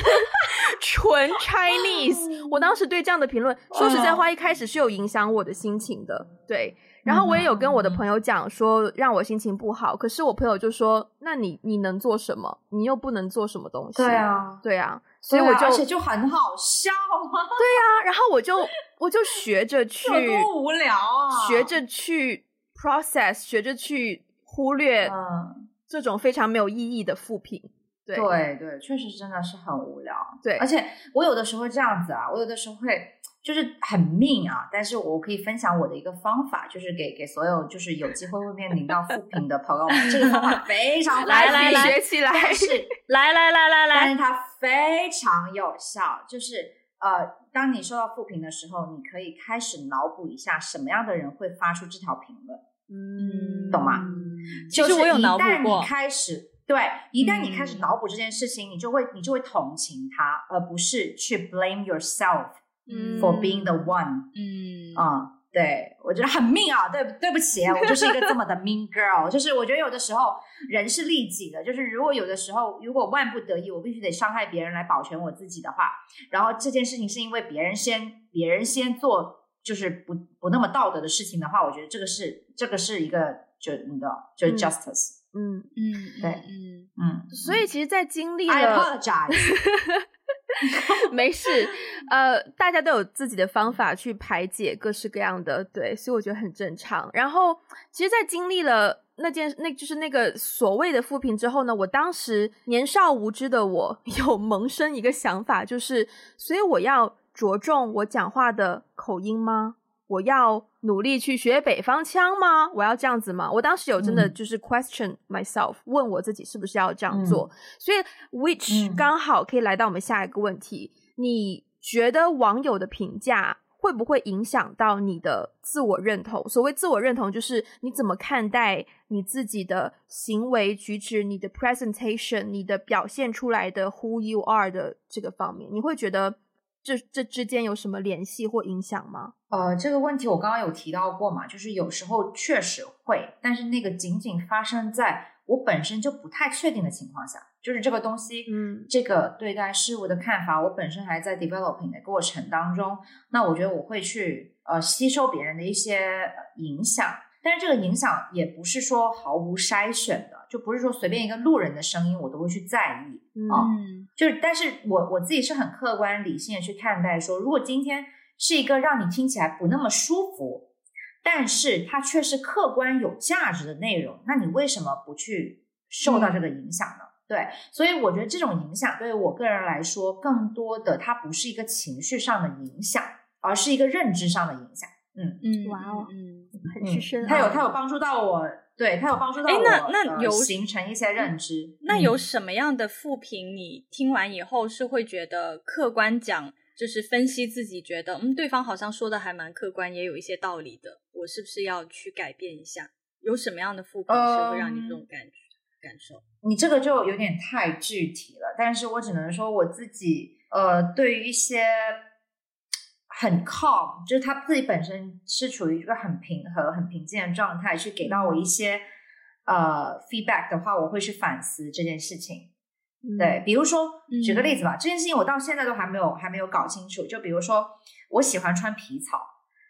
纯 Chinese。我当时对这样的评论，说实在话，一开始是有影响我的心情的，对。然后我也有跟我的朋友讲说，让我心情不好。可是我朋友就说：“那你你能做什么？你又不能做什么东西。”对啊，对啊，所以我就而且就很好笑嘛。对啊，然后我就我就学着 去，多无聊啊！学着去 process，学着去忽略这种非常没有意义的负评。对对对，确实真的是很无聊。对，而且我有的时候这样子啊，我有的时候会。就是很命啊，但是我可以分享我的一个方法，就是给给所有就是有机会会面临到负评的朋友们，这个方法 非常来来来学起来，但是来来来来来，但是它非常有效，就是呃，当你收到负评的时候，你可以开始脑补一下什么样的人会发出这条评论，嗯，懂吗？就是一旦你开始对，一旦你开始脑补这件事情，嗯、你就会你就会同情他，而不是去 blame yourself。嗯，For being the one，嗯。啊、嗯，对，我觉得很命啊，对对不起，我就是一个这么的 mean girl，就是我觉得有的时候人是利己的，就是如果有的时候如果万不得已，我必须得伤害别人来保全我自己的话，然后这件事情是因为别人先别人先做，就是不不那么道德的事情的话，我觉得这个是这个是一个就你知道，就是 justice，嗯。嗯，对，嗯。嗯，所以其实，在经历了。I apologize. 没事，呃，大家都有自己的方法去排解各式各样的，对，所以我觉得很正常。然后，其实，在经历了那件，那就是那个所谓的负评之后呢，我当时年少无知的我 有萌生一个想法，就是，所以我要着重我讲话的口音吗？我要努力去学北方腔吗？我要这样子吗？我当时有真的就是 question myself，、嗯、问我自己是不是要这样做。嗯、所以，which 刚好可以来到我们下一个问题：嗯、你觉得网友的评价会不会影响到你的自我认同？所谓自我认同，就是你怎么看待你自己的行为举止、你的 presentation、你的表现出来的 who you are 的这个方面，你会觉得？这这之间有什么联系或影响吗？呃，这个问题我刚刚有提到过嘛，就是有时候确实会，但是那个仅仅发生在我本身就不太确定的情况下，就是这个东西，嗯，这个对待事物的看法，我本身还在 developing 的过程当中，那我觉得我会去呃吸收别人的一些影响。但是这个影响也不是说毫无筛选的，就不是说随便一个路人的声音我都会去在意啊。嗯，就是，但是我我自己是很客观理性的去看待说，如果今天是一个让你听起来不那么舒服，但是它却是客观有价值的内容，那你为什么不去受到这个影响呢？对，所以我觉得这种影响对于我个人来说，更多的它不是一个情绪上的影响，而是一个认知上的影响。嗯嗯，哇哦，嗯，很深，他有他有帮助到我，对他有帮助到我，那那有形成一些认知。那有什么样的复评，你听完以后是会觉得客观讲，就是分析自己觉得，嗯，对方好像说的还蛮客观，也有一些道理的，我是不是要去改变一下？有什么样的复评是会让你这种感觉感受？你这个就有点太具体了，但是我只能说我自己，呃，对于一些。很 calm，就是他自己本身是处于一个很平和、很平静的状态，去给到我一些呃 feedback 的话，我会去反思这件事情。嗯、对，比如说举个例子吧，嗯、这件事情我到现在都还没有还没有搞清楚。就比如说，我喜欢穿皮草，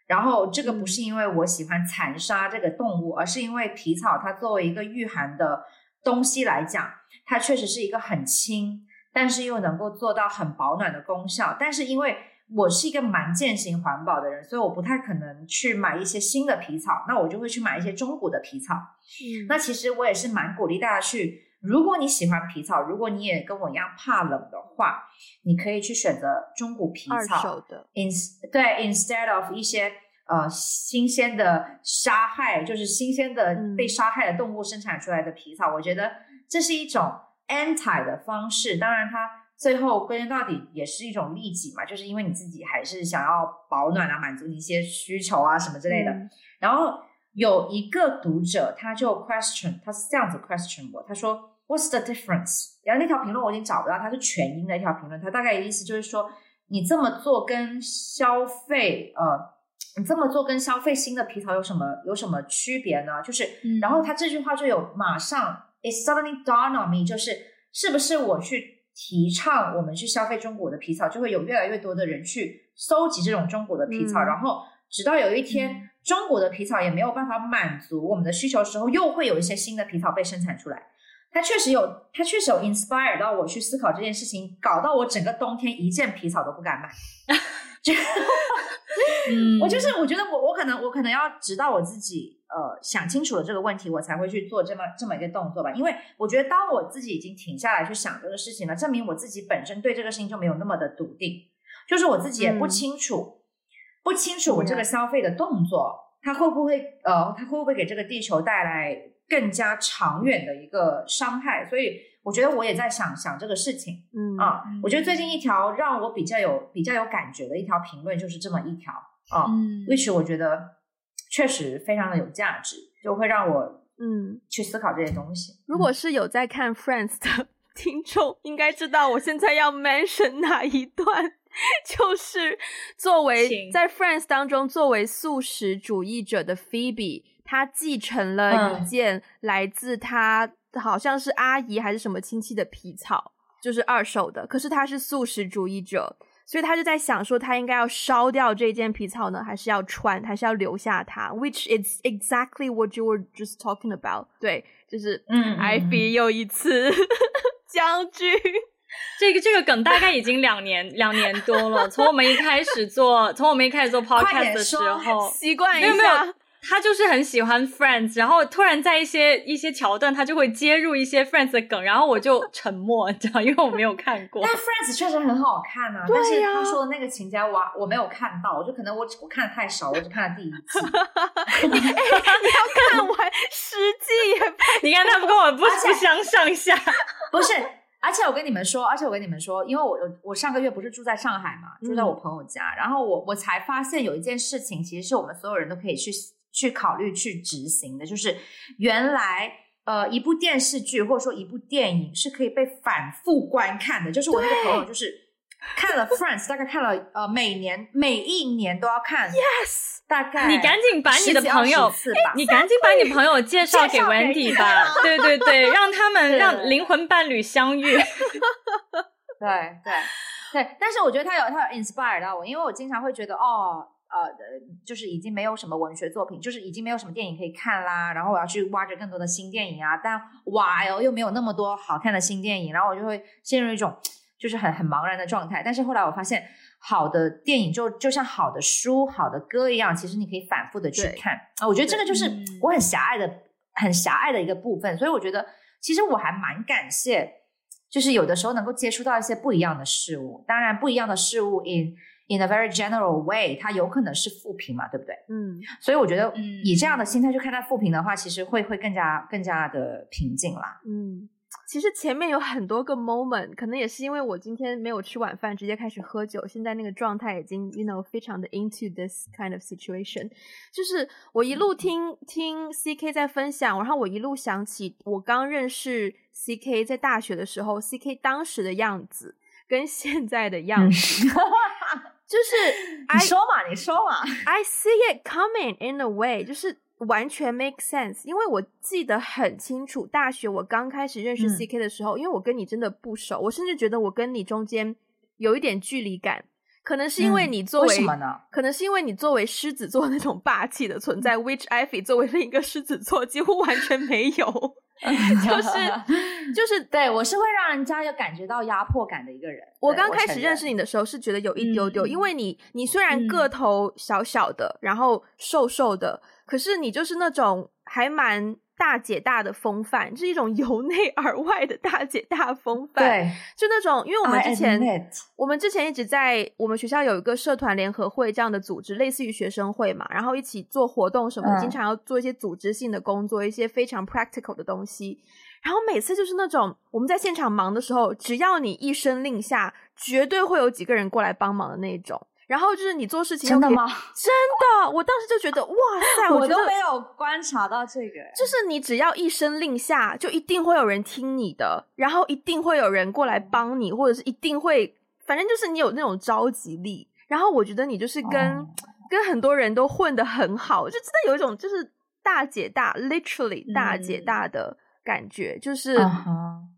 然后这个不是因为我喜欢残杀这个动物，而是因为皮草它作为一个御寒的东西来讲，它确实是一个很轻，但是又能够做到很保暖的功效。但是因为我是一个蛮践行环保的人，所以我不太可能去买一些新的皮草，那我就会去买一些中古的皮草。嗯，那其实我也是蛮鼓励大家去，如果你喜欢皮草，如果你也跟我一样怕冷的话，你可以去选择中古皮草，二手的，in 对，instead of 一些呃新鲜的杀害，就是新鲜的被杀害的动物生产出来的皮草，嗯，我觉得这是一种 anti 的方式，当然它。最后归根到底也是一种利己嘛，就是因为你自己还是想要保暖啊，满足你一些需求啊什么之类的。嗯、然后有一个读者他就 question，他是这样子 question 我，他说 What's the difference？然后那条评论我已经找不到，它是全英的一条评论，它大概意思就是说你这么做跟消费呃，你这么做跟消费新的皮草有什么有什么区别呢？就是，嗯、然后他这句话就有马上 it suddenly dawned on me，就是是不是我去。提倡我们去消费中国的皮草，就会有越来越多的人去搜集这种中国的皮草，嗯、然后直到有一天，嗯、中国的皮草也没有办法满足我们的需求时候，又会有一些新的皮草被生产出来。它确实有，它确实有 inspire 到我去思考这件事情，搞到我整个冬天一件皮草都不敢买。我就是我觉得我我可能我可能要直到我自己呃想清楚了这个问题，我才会去做这么这么一个动作吧。因为我觉得当我自己已经停下来去想这个事情了，证明我自己本身对这个事情就没有那么的笃定，就是我自己也不清楚，嗯、不清楚我这个消费的动作，它会不会呃，它会不会给这个地球带来更加长远的一个伤害？所以。我觉得我也在想想这个事情，嗯啊，我觉得最近一条让我比较有比较有感觉的一条评论就是这么一条啊，嗯，which 我觉得确实非常的有价值，就会让我嗯去思考这些东西。如果是有在看 Friends 的 听众，应该知道我现在要 mention 哪一段，就是作为在 Friends 当中作为素食主义者的 Phoebe，她继承了一件来自她。好像是阿姨还是什么亲戚的皮草，就是二手的。可是他是素食主义者，所以他就在想说，他应该要烧掉这件皮草呢，还是要穿，还是要留下它？Which is exactly what you were just talking about。对，就是嗯，艾比又一次 将军 这个这个梗大概已经两年两年多了，从我们一开始做，从我们一开始做 podcast 的时候，习惯一下。没有没有，他就是很喜欢 Friends，然后突然在一些一些桥段，他就会接入一些 Friends 的梗，然后我就沉默，你知道，因为我没有看过。但 Friends 确实很好看啊，但是他说的那个情节我我没有看到，我就可能我我看的太少，我只看了第一集。你，你要看完十季也，你看他不跟我不不相上下，不是。而且我跟你们说，而且我跟你们说，因为我我上个月不是住在上海嘛，住在我朋友家，嗯、然后我我才发现有一件事情，其实是我们所有人都可以去去考虑去执行的，就是原来呃一部电视剧或者说一部电影是可以被反复观看的，就是我那个朋友就是看了 Friends，大概看了呃每年每一年都要看，Yes。大概你赶紧把你的朋友，你赶紧把你朋友介绍给 Wendy 吧，对对对，让他们让灵魂伴侣相遇。对对对，但是我觉得他有他有 inspire 到我，因为我经常会觉得哦，呃，就是已经没有什么文学作品，就是已经没有什么电影可以看啦，然后我要去挖掘更多的新电影啊，但哇哟又没有那么多好看的新电影，然后我就会陷入一种就是很很茫然的状态。但是后来我发现。好的电影就就像好的书、好的歌一样，其实你可以反复的去看啊。我觉得这个就是我很狭隘的、很狭隘的一个部分，所以我觉得其实我还蛮感谢，就是有的时候能够接触到一些不一样的事物。当然，不一样的事物 in in a very general way，它有可能是负评嘛，对不对？嗯。所以我觉得以这样的心态去看待负评的话，其实会会更加更加的平静啦。嗯。其实前面有很多个 moment，可能也是因为我今天没有吃晚饭，直接开始喝酒，现在那个状态已经，you know，非常的 into this kind of situation。就是我一路听听 CK 在分享，然后我一路想起我刚认识 CK 在大学的时候，CK 当时的样子跟现在的样子，就是 你说嘛，你说嘛，I see it coming in a way，就是。完全 make sense，因为我记得很清楚，大学我刚开始认识 CK 的时候，嗯、因为我跟你真的不熟，我甚至觉得我跟你中间有一点距离感，可能是因为你作为，嗯、为什么呢？可能是因为你作为狮子座那种霸气的存在，which Ivy 作为另一个狮子座几乎完全没有，就是 就是对我是会让人家有感觉到压迫感的一个人。我刚开始认识你的时候是觉得有一丢丢，嗯、因为你你虽然个头小小的，嗯、然后瘦瘦的。可是你就是那种还蛮大姐大的风范，是一种由内 而外的大姐大风范。对，就那种，因为我们之前我们之前一直在我们学校有一个社团联合会这样的组织，类似于学生会嘛，然后一起做活动什么经常要做一些组织性的工作，一些非常 practical 的东西。然后每次就是那种我们在现场忙的时候，只要你一声令下，绝对会有几个人过来帮忙的那种。然后就是你做事情真的吗？真的，我当时就觉得哇塞，我，我都没有观察到这个。就是你只要一声令下，就一定会有人听你的，然后一定会有人过来帮你，或者是一定会，反正就是你有那种召集力。然后我觉得你就是跟、哦、跟很多人都混得很好，就真的有一种就是大姐大，literally 大姐大的感觉，嗯、就是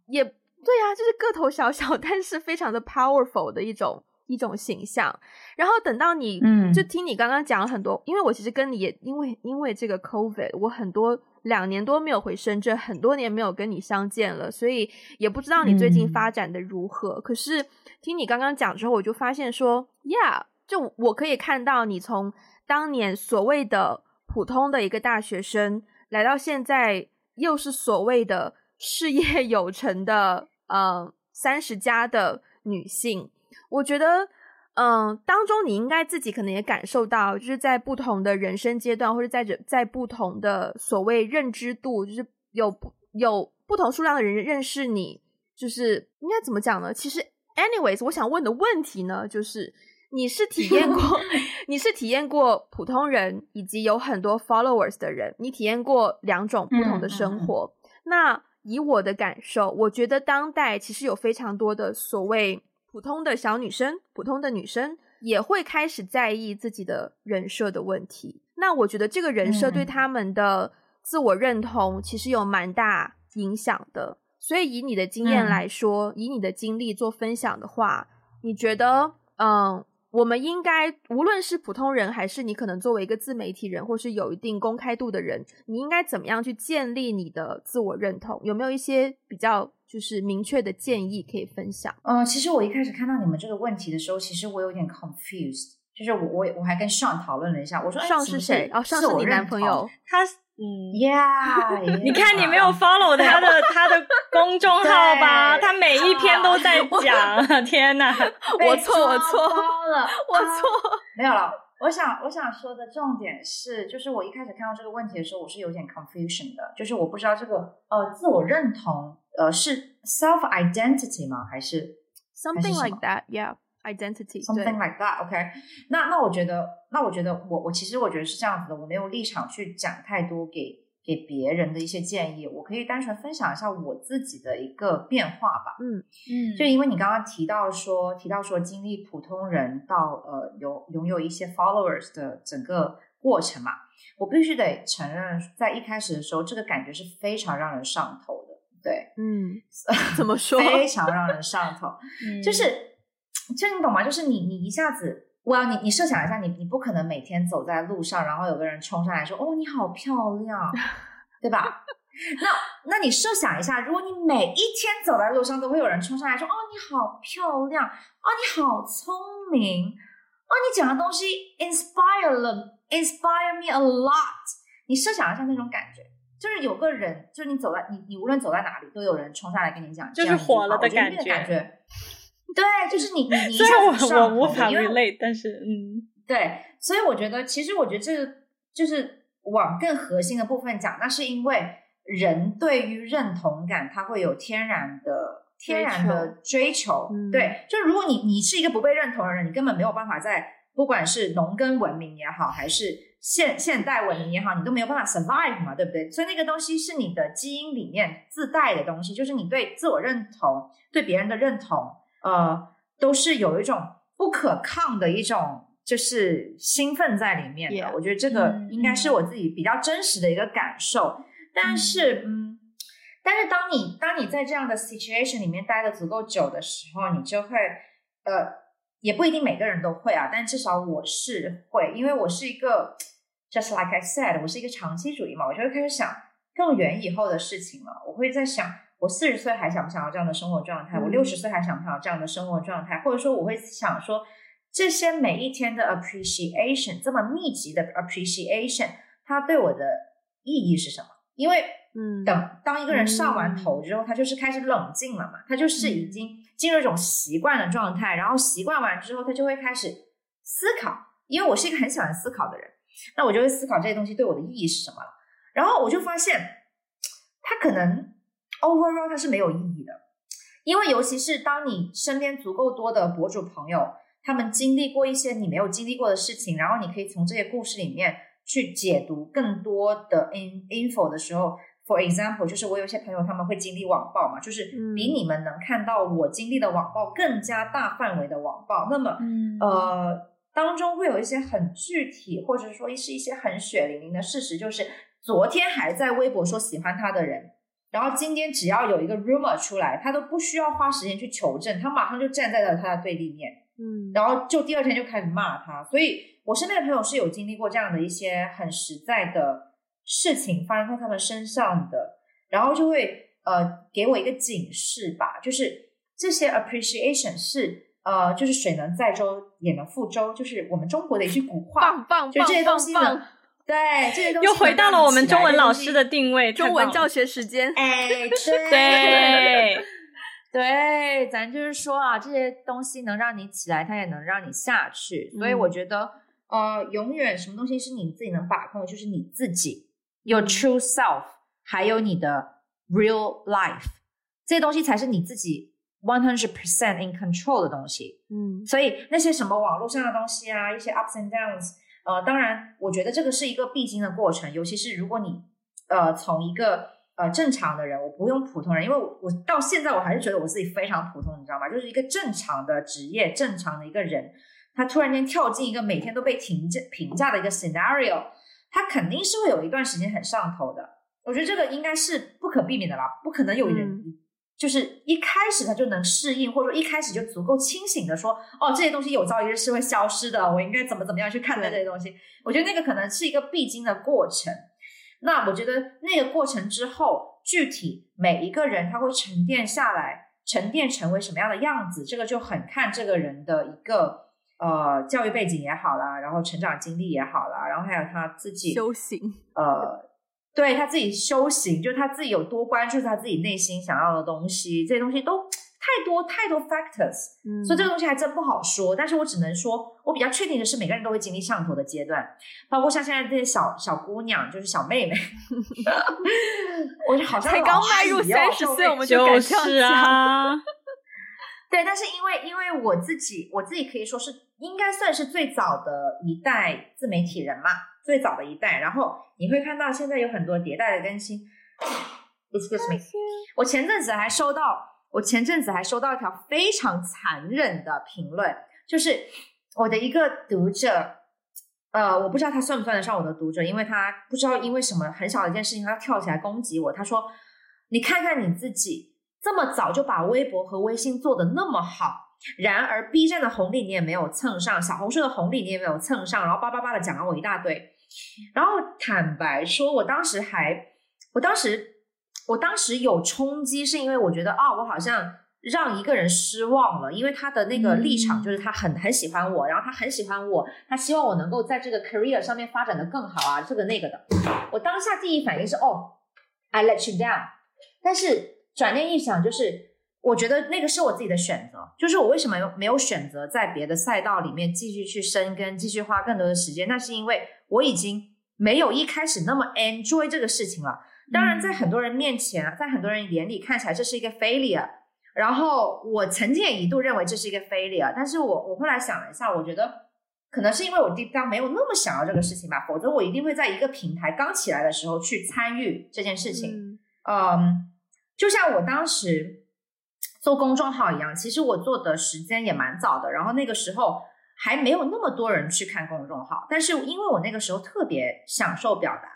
也对呀、啊，就是个头小小，但是非常的 powerful 的一种。一种形象，然后等到你，嗯，就听你刚刚讲了很多，因为我其实跟你也因为因为这个 COVID，我很多两年多没有回深圳，很多年没有跟你相见了，所以也不知道你最近发展的如何。嗯、可是听你刚刚讲之后，我就发现说，Yeah，就我可以看到你从当年所谓的普通的一个大学生，来到现在又是所谓的事业有成的，呃，三十加的女性。我觉得，嗯，当中你应该自己可能也感受到，就是在不同的人生阶段，或者在在不同的所谓认知度，就是有有不同数量的人认识你，就是应该怎么讲呢？其实，anyways，我想问的问题呢，就是你是体验过，你是体验过普通人以及有很多 followers 的人，你体验过两种不同的生活。嗯嗯嗯。那以我的感受，我觉得当代其实有非常多的所谓。普通的小女生，普通的女生也会开始在意自己的人设的问题。那我觉得这个人设对他们的自我认同其实有蛮大影响的。所以以你的经验来说，嗯、以你的经历做分享的话，你觉得，嗯，我们应该无论是普通人，还是你可能作为一个自媒体人，或是有一定公开度的人，你应该怎么样去建立你的自我认同？有没有一些比较就是明确的建议可以分享？呃，其实我一开始看到你们这个问题的时候，其实我有点 confused，就是我我我还跟上讨论了一下，我说上是谁？哦，上是你男朋友，他嗯，Yeah，, yeah 你看你没有 follow 他的 他的公众号吧？他每一篇都在 讲，天哪，我错我错了，我错，没有了。我想我想说的重点是，就是我一开始看到这个问题的时候，我是有点 confusion 的，就是我不知道这个呃自我认同呃是 self identity 吗？还是 something like that？Yeah，identity，something like that。OK，那那我觉得，那我觉得我我其实我觉得是这样子的，我没有立场去讲太多给。给别人的一些建议，我可以单纯分享一下我自己的一个变化吧。嗯嗯，就因为你刚刚提到说，提到说经历普通人到呃有拥有一些 followers 的整个过程嘛，我必须得承认，在一开始的时候，这个感觉是非常让人上头的。对，嗯，怎么说？非常让人上头，嗯、就是，就你懂吗？就是你你一下子。我要你，你设想一下，你你不可能每天走在路上，然后有个人冲上来说：“哦，你好漂亮，对吧？”那那你设想一下，如果你每一天走在路上都会有人冲上来说：“哦，你好漂亮，哦，你好聪明，哦，你讲的东西 inspire 了，inspire me a lot。”你设想一下那种感觉，就是有个人，就是你走在你你无论走在哪里，都有人冲上来跟你讲，就是火了的感觉。感觉对，就是你，你你一下子上头，我无法 relate，但是嗯，对，所以我觉得，其实我觉得这个就是往更核心的部分讲，那是因为人对于认同感，他会有天然的、天然的追求。嗯、对，就如果你你是一个不被认同的人，你根本没有办法在不管是农耕文明也好，还是现现代文明也好，你都没有办法 survive 嘛，对不对？所以那个东西是你的基因里面自带的东西，就是你对自我认同、对别人的认同。呃，都是有一种不可抗的一种，就是兴奋在里面的。Yeah. 我觉得这个应该是我自己比较真实的一个感受。Mm. 但是，嗯，但是当你当你在这样的 situation 里面待的足够久的时候，你就会，呃，也不一定每个人都会啊，但至少我是会，因为我是一个，just like I said，我是一个长期主义嘛，我就会开始想更远以后的事情了。我会在想。我四十岁还想不想要这样的生活状态？我六十岁还想不想要这样的生活状态？或者说，我会想说，这些每一天的 appreciation，这么密集的 appreciation，它对我的意义是什么？因为，嗯，等当一个人上完头之后，他就是开始冷静了嘛，他就是已经进入一种习惯的状态，然后习惯完之后，他就会开始思考。因为我是一个很喜欢思考的人，那我就会思考这些东西对我的意义是什么了。然后我就发现，他可能。Overall，它是没有意义的，因为尤其是当你身边足够多的博主朋友，他们经历过一些你没有经历过的事情，然后你可以从这些故事里面去解读更多的 in info 的时候，For example，就是我有些朋友他们会经历网暴嘛，就是比你们能看到我经历的网暴更加大范围的网暴，那么，嗯、呃，当中会有一些很具体，或者说是一些很血淋淋的事实，就是昨天还在微博说喜欢他的人。然后今天只要有一个 rumor 出来，他都不需要花时间去求证，他马上就站在了他的对立面，嗯，然后就第二天就开始骂他。所以我身边的朋友是有经历过这样的一些很实在的事情发生在他们身上的，然后就会呃给我一个警示吧，就是这些 appreciation 是呃就是水能载舟也能覆舟，就是我们中国的一句古话，棒棒棒，就这些东西呢。棒 棒对，这些东西又回到了我们中文老师的定位，中文教学时间。哎，对对，对，咱就是说啊，这些东西能让你起来，它也能让你下去。所以我觉得，嗯、呃，永远什么东西是你自己能把控的，就是你自己，your true self，还有你的 real life，这些东西才是你自己 one hundred percent in control 的东西。嗯，所以那些什么网络上的东西啊，一些 ups and downs。呃，当然，我觉得这个是一个必经的过程，尤其是如果你，呃，从一个呃正常的人，我不用普通人，因为我我到现在我还是觉得我自己非常普通，你知道吗？就是一个正常的职业，正常的一个人，他突然间跳进一个每天都被评价评价的一个 scenario，他肯定是会有一段时间很上头的。我觉得这个应该是不可避免的啦，不可能有人。嗯就是一开始他就能适应，或者说一开始就足够清醒的说，哦，这些东西有朝一日是会消失的，我应该怎么怎么样去看待这些东西？我觉得那个可能是一个必经的过程。那我觉得那个过程之后，具体每一个人他会沉淀下来，沉淀成为什么样的样子，这个就很看这个人的一个呃教育背景也好啦，然后成长经历也好啦，然后还有他自己修行，呃，对他自己修行，就是他自己有多关注他自己内心想要的东西，这些东西都。太多太多 factors，嗯，所以这个东西还真不好说。但是我只能说，我比较确定的是，每个人都会经历上头的阶段，包括像现在这些小小姑娘，就是小妹妹，我就好像才刚迈入三十岁，我们就敢这样讲。就是啊，对，但是因为因为我自己，我自己可以说是应该算是最早的一代自媒体人嘛，最早的一代。然后你会看到现在有很多迭代的更新。Excuse me，我前阵子还收到。我前阵子还收到一条非常残忍的评论，就是我的一个读者，呃，我不知道他算不算得上我的读者，因为他不知道因为什么很小的一件事情，他跳起来攻击我。他说：“你看看你自己，这么早就把微博和微信做的那么好，然而 B 站的红利你也没有蹭上，小红书的红利你也没有蹭上，然后叭叭叭的讲了我一大堆。然后坦白说，我当时还，我当时。”我当时有冲击，是因为我觉得啊、哦，我好像让一个人失望了，因为他的那个立场就是他很很喜欢我，然后他很喜欢我，他希望我能够在这个 career 上面发展的更好啊，这个那个的。我当下第一反应是哦，I let you down。但是转念一想，就是我觉得那个是我自己的选择，就是我为什么没有选择在别的赛道里面继续去深耕，继续花更多的时间？那是因为我已经没有一开始那么 enjoy 这个事情了。当然，在很多人面前啊，在很多人眼里看起来这是一个 failure，然后我曾经也一度认为这是一个 failure，但是我我后来想了一下，我觉得可能是因为我 deep down 没有那么想要这个事情吧，否则我一定会在一个平台刚起来的时候去参与这件事情。嗯，嗯，就像我当时做公众号一样，其实我做的时间也蛮早的，然后那个时候还没有那么多人去看公众号，但是因为我那个时候特别享受表达。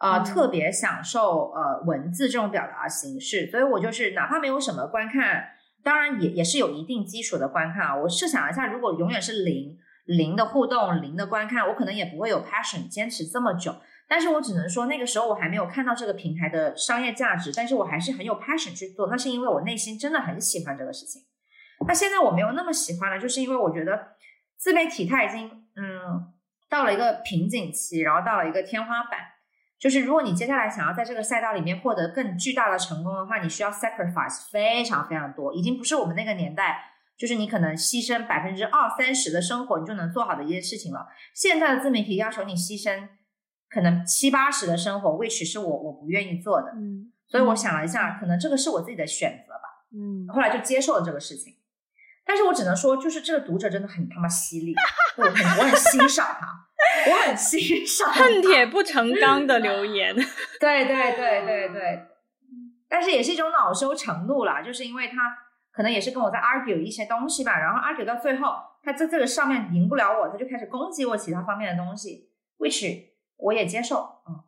呃，特别享受呃文字这种表达形式，所以我就是哪怕没有什么观看，当然也也是有一定基础的观看啊。我设想一下，如果永远是零零的互动、零的观看，我可能也不会有 passion 坚持这么久。但是我只能说，那个时候我还没有看到这个平台的商业价值，但是我还是很有 passion 去做，那是因为我内心真的很喜欢这个事情。那现在我没有那么喜欢了，就是因为我觉得自媒体它已经嗯到了一个瓶颈期，然后到了一个天花板。就是如果你接下来想要在这个赛道里面获得更巨大的成功的话，你需要 sacrifice 非常非常多，已经不是我们那个年代，就是你可能牺牲百分之二三十的生活，你就能做好的一件事情了。现在的自媒体要求你牺牲可能七八十的生活，which 是我我不愿意做的。嗯，所以我想了一下，可能这个是我自己的选择吧。嗯，后来就接受了这个事情。但是我只能说，就是这个读者真的很他妈犀利，我很我很欣赏他。我很欣赏恨铁不成钢的留言，对对对对对，但是也是一种恼羞成怒啦，就是因为他可能也是跟我在 argue 一些东西吧，然后 argue 到最后，他在这个上面赢不了我，他就开始攻击我其他方面的东西，which 我也接受。嗯，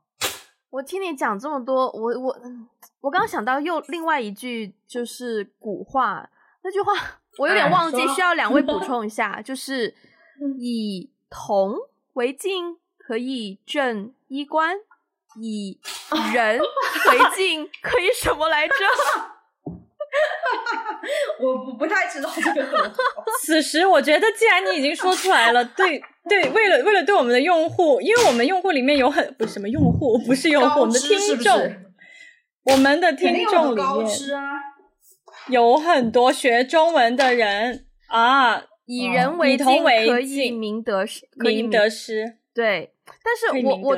我听你讲这么多，我我我刚刚想到又另外一句就是古话，那句话我有点忘记，需要两位补 充一下，就是以铜。为镜可以正衣冠，以人 为镜可以什么来着？我不不太知道这个。此时我觉得，既然你已经说出来了，对 对，为了为了对我们的用户，因为我们用户里面有很不是什么用户，不是用户，我们的听众，我们的听众里面有很多学中文的人啊。以人为镜，可以明得失，可以明得失。对，但是我我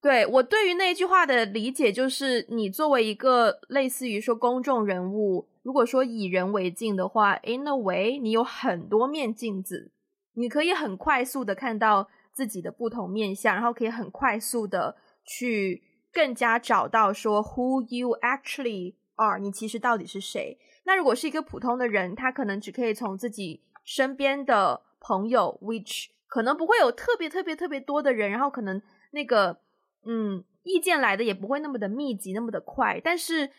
对我对于那句话的理解就是，你作为一个类似于说公众人物，如果说以人为镜的话，in a way，你有很多面镜子，你可以很快速的看到自己的不同面相，然后可以很快速的去更加找到说 who you actually are，你其实到底是谁。那如果是一个普通的人，他可能只可以从自己。身边的朋友，which 可能不会有特别特别特别多的人，然后可能那个嗯意见来的也不会那么的密集，那么的快。但是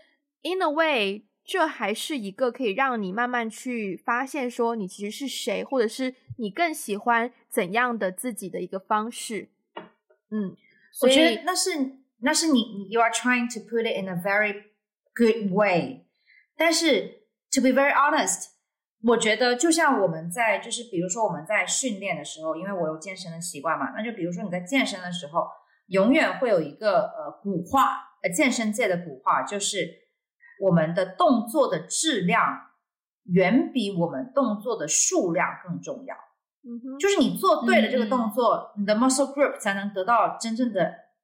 in a way，这还是一个可以让你慢慢去发现说你其实是谁，或者是你更喜欢怎样的自己的一个方式。嗯，我觉得那是那是你你 you are trying to put it in a very good way。但是 to be very honest，我觉得就像我们在就是比如说我们在训练的时候，因为我有健身的习惯嘛，那就比如说你在健身的时候，永远会有一个呃古话，呃健身界的古话，就是我们的动作的质量远比我们动作的数量更重要。嗯哼，就是你做对了这个动作，嗯、你的 muscle group 才能得到真正的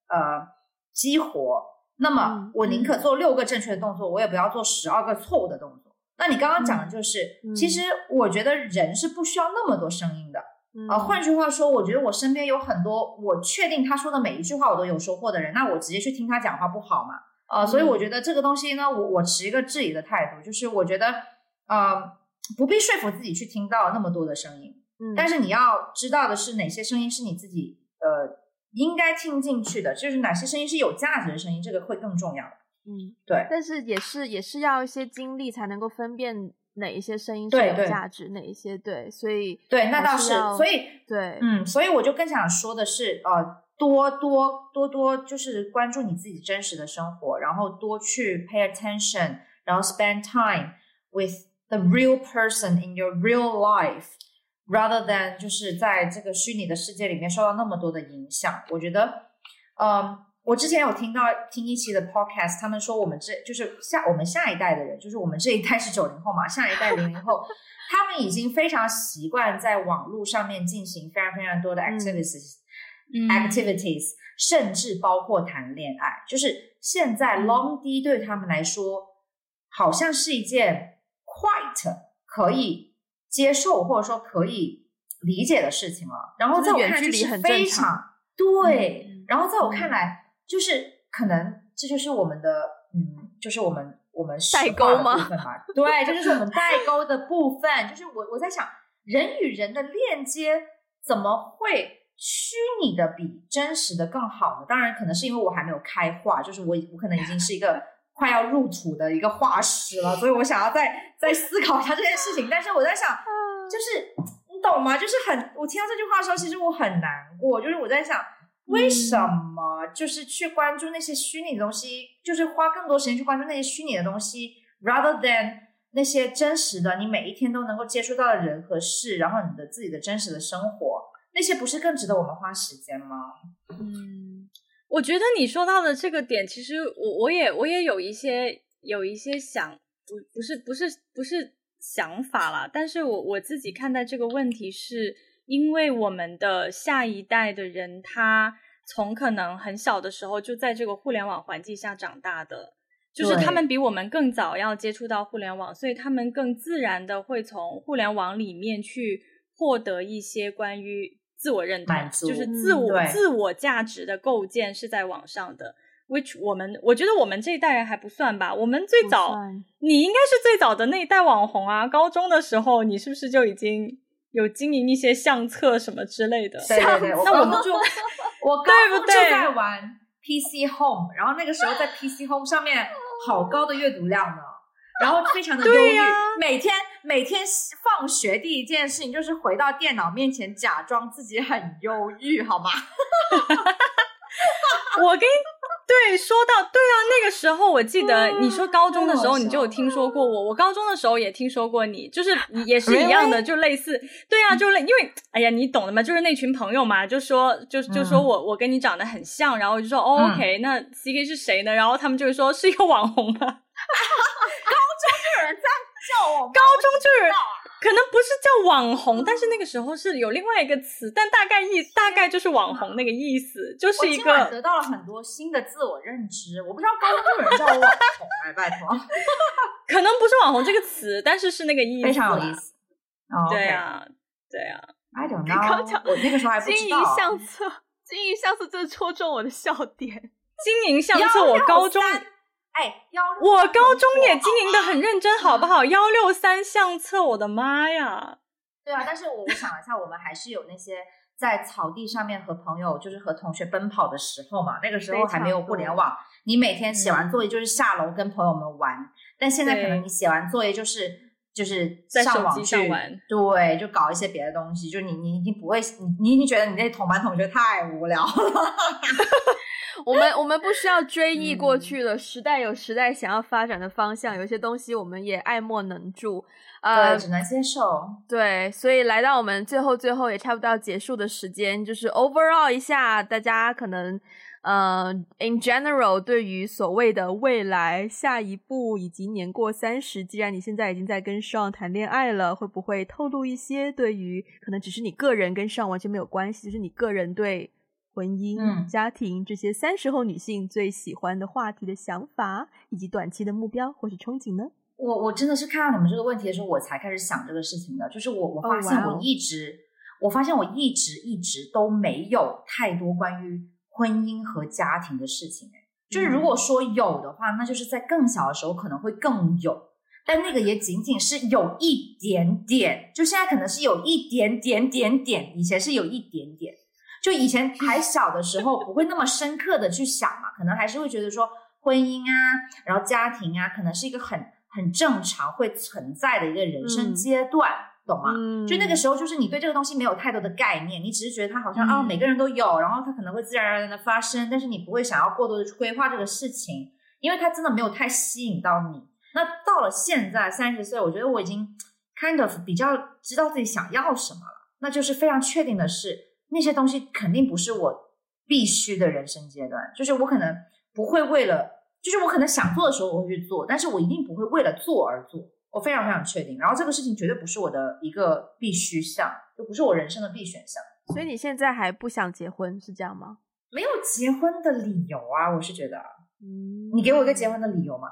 呃激活。那么我宁可做六个正确的动作，我也不要做十二个错误的动作。那你刚刚讲的就是，嗯、其实我觉得人是不需要那么多声音的。啊、换句话说，我觉得我身边有很多我确定他说的每一句话我都有收获的人，那我直接去听他讲话不好吗？啊、呃，所以我觉得这个东西呢，我我持一个质疑的态度，就是我觉得呃不必说服自己去听到那么多的声音。但是你要知道的是，哪些声音是你自己呃应该听进去的，就是哪些声音是有价值的声音，这个会更重要。嗯，对。但是也是也是要一些经历才能够分辨哪一些声音是有价值，哪一些对。所以对，那倒是。所以对，嗯，所以我就更想说的是，呃，多多多多就是关注你自己真实的生活，然后多去 pay attention，然后 spend time with the real person in your real life。Rather than 就是在这个虚拟的世界里面受到那么多的影响，我觉得，嗯，我之前有听到听一期的 podcast，他们说我们这就是下我们下一代的人，就是我们这一代是九零后嘛，下一代零零后，他们已经非常习惯在网络上面进行非常非常多的 activities，嗯，activities，甚至包括谈恋爱，就是现在 long D 对他们来说，好像是一件 quite 可以。接受或者说可以理解的事情了，然后在我看来就是非常对，嗯、然后在我看来就是可能这就是我们的嗯，就是我们我们代沟吗？对，这就是我们代沟的部分。就是我我在想，人与人的链接怎么会虚拟的比真实的更好呢？当然，可能是因为我还没有开化，就是我我可能已经是一个。快要入土的一个化石了，所以我想要再 再思考一下这件事情。但是我在想，就是你懂吗？就是很，我听到这句话的时候，其实我很难过。就是我在想，为什么就是去关注那些虚拟的东西，就是花更多时间去关注那些虚拟的东西，rather than 那些真实的，你每一天都能够接触到的人和事，然后你的自己的真实的生活，那些不是更值得我们花时间吗？嗯。我觉得你说到的这个点，其实我我也我也有一些有一些想不不是不是不是想法啦，但是我我自己看待这个问题是，因为我们的下一代的人，他从可能很小的时候就在这个互联网环境下长大的，就是他们比我们更早要接触到互联网，所以他们更自然的会从互联网里面去获得一些关于。自我认同就是自我、嗯、自我价值的构建是在网上的，which 我们我觉得我们这一代人还不算吧，我们最早你应该是最早的那一代网红啊，高中的时候你是不是就已经有经营一些相册什么之类的？对对对，那我们就我高中就在玩 PC Home，然后那个时候在 PC Home 上面好高的阅读量呢。然后非常的忧郁，啊、每天每天放学第一件事情就是回到电脑面前假装自己很忧郁，好吗？我跟对说到对啊，那个时候我记得你说高中的时候你就有听说过我，我高中的时候也听说过你，就是也是一样的，就类似对啊，就类因为哎呀你懂的嘛，就是那群朋友嘛，就说就就说我我跟你长得很像，然后我就说、OK，那 CK 是谁呢？然后他们就会说是一个网红嘛。叫我高中就是可能不是叫网红，但是那个时候是有另外一个词，但大概意大概就是网红那个意思，就是一个得到了很多新的自我认知。我不知道高中就有人叫我网红，哎，拜托，可能不是网红这个词，但是是那个意思，非常有意思。对啊，对啊，I don't know，我那个时候还不知道。经营相册，经营相册，这戳中我的笑点。经营相册，我高中。哎，我高中也经营的很认真，好不好？幺六三相册，我的妈呀！对啊，但是我我想了一下，我们还是有那些在草地上面和朋友，就是和同学奔跑的时候嘛。那个时候还没有互联网，你每天写完作业就是下楼跟朋友们玩。嗯、但现在可能你写完作业就是就是上网去玩，对，就搞一些别的东西。就你你已经不会，你你已经觉得你那同班同学太无聊了。我们我们不需要追忆过去了，嗯、时代有时代想要发展的方向，有些东西我们也爱莫能助，呃，只能接受。对，所以来到我们最后最后也差不多要结束的时间，就是 overall 一下，大家可能呃，in general 对于所谓的未来下一步以及年过三十，既然你现在已经在跟 Sean 谈恋爱了，会不会透露一些对于可能只是你个人跟 Sean 完全没有关系，就是你个人对。婚姻、嗯、家庭这些三十后女性最喜欢的话题的想法，以及短期的目标或是憧憬呢？我我真的是看到你们这个问题的时候，我才开始想这个事情的。就是我我发现我一直，oh. 我发现我一直一直都没有太多关于婚姻和家庭的事情。就是如果说有的话，那就是在更小的时候可能会更有，但那个也仅仅是有一点点。就现在可能是有一点点点点，以前是有一点点。就以前还小的时候，不会那么深刻的去想嘛，可能还是会觉得说婚姻啊，然后家庭啊，可能是一个很很正常会存在的一个人生阶段，嗯、懂吗？嗯、就那个时候，就是你对这个东西没有太多的概念，你只是觉得它好像啊、嗯哦，每个人都有，然后它可能会自然而然的发生，但是你不会想要过多的去规划这个事情，因为它真的没有太吸引到你。那到了现在三十岁，我觉得我已经 kind of 比较知道自己想要什么了，那就是非常确定的是。那些东西肯定不是我必须的人生阶段，就是我可能不会为了，就是我可能想做的时候我会去做，但是我一定不会为了做而做，我非常非常确定。然后这个事情绝对不是我的一个必须项，就不是我人生的必选项。所以你现在还不想结婚是这样吗？没有结婚的理由啊，我是觉得，嗯，你给我一个结婚的理由吗？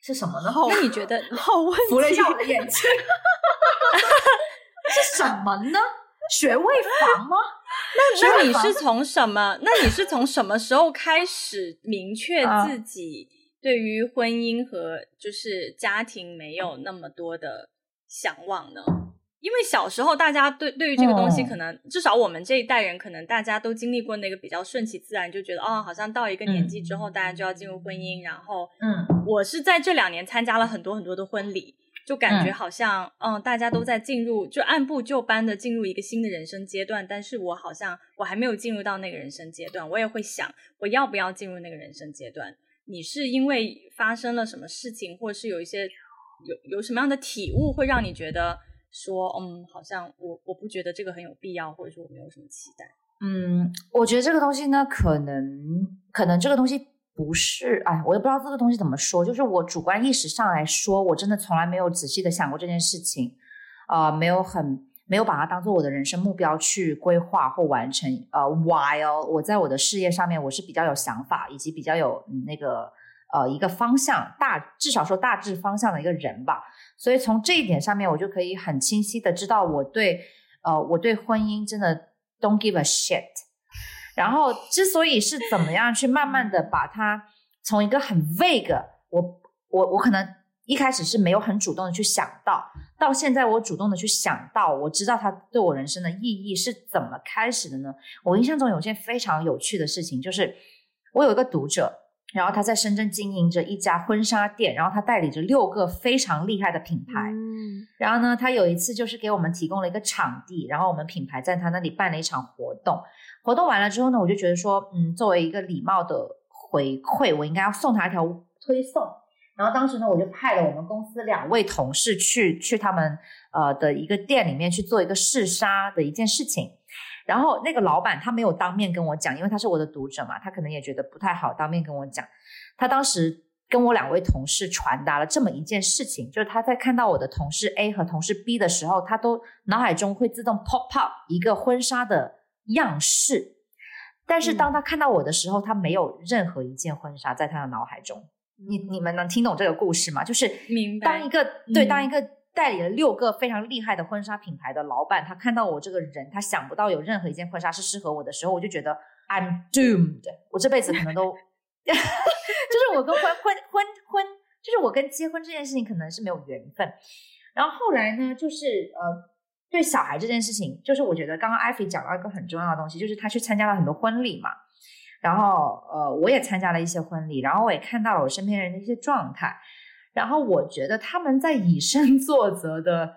是什么呢？那你觉得好问题，扶了一下我的眼睛，是什么呢？学位房吗？那那你是从什么？那你是从什么时候开始明确自己对于婚姻和就是家庭没有那么多的向往呢？因为小时候大家对对于这个东西，可能至少我们这一代人，可能大家都经历过那个比较顺其自然，就觉得哦，好像到一个年纪之后，大家就要进入婚姻。然后，嗯，我是在这两年参加了很多很多的婚礼。就感觉好像，嗯，嗯，大家都在进入，就按部就班的进入一个新的人生阶段，但是我好像我还没有进入到那个人生阶段，我也会想，我要不要进入那个人生阶段？你是因为发生了什么事情，或者是有一些有有什么样的体悟，会让你觉得说，嗯，好像我我不觉得这个很有必要，或者说我没有什么期待？嗯，我觉得这个东西呢，可能可能这个东西。不是，哎，我也不知道这个东西怎么说。就是我主观意识上来说，我真的从来没有仔细的想过这件事情，啊、没有很没有把它当做我的人生目标去规划或完成。呃，while 我在我的事业上面，我是比较有想法，以及比较有、那个呃一个方向，大至少说大致方向的一个人吧。所以从这一点上面，我就可以很清晰的知道，我对呃我对婚姻真的 don't give a shit。然后，之所以是怎么样去慢慢的把它从一个很 vague，我我我可能一开始是没有很主动的去想到，到现在我主动的去想到，我知道它对我人生的意义是怎么开始的呢？我印象中有件非常有趣的事情，就是我有一个读者，然后他在深圳经营着一家婚纱店，然后他代理着六个非常厉害的品牌，嗯，然后呢，他有一次就是给我们提供了一个场地，然后我们品牌在他那里办了一场活动。活动完了之后呢，我就觉得说，嗯，作为一个礼貌的回馈，我应该要送他一条推送。然后当时呢，我就派了我们公司两位同事去去他们呃的一个店里面去做一个试纱的一件事情。然后那个老板他没有当面跟我讲，因为他是我的读者嘛，他可能也觉得不太好当面跟我讲。他当时跟我两位同事传达了这么一件事情，就是他在看到我的同事 A 和同事 B 的时候，他都脑海中会自动 pop up 一个婚纱的。样式，但是当他看到我的时候，嗯、他没有任何一件婚纱在他的脑海中。你你们能听懂这个故事吗？就是明白当一个对、嗯、当一个代理了六个非常厉害的婚纱品牌的老板，他看到我这个人，他想不到有任何一件婚纱是适合我的时候，我就觉得 I'm doomed，我这辈子可能都，就是我跟婚婚婚婚，就是我跟结婚这件事情可能是没有缘分。然后后来呢，就是呃。对小孩这件事情，就是我觉得刚刚艾菲讲到一个很重要的东西，就是他去参加了很多婚礼嘛，然后呃，我也参加了一些婚礼，然后我也看到了我身边人的一些状态，然后我觉得他们在以身 作则的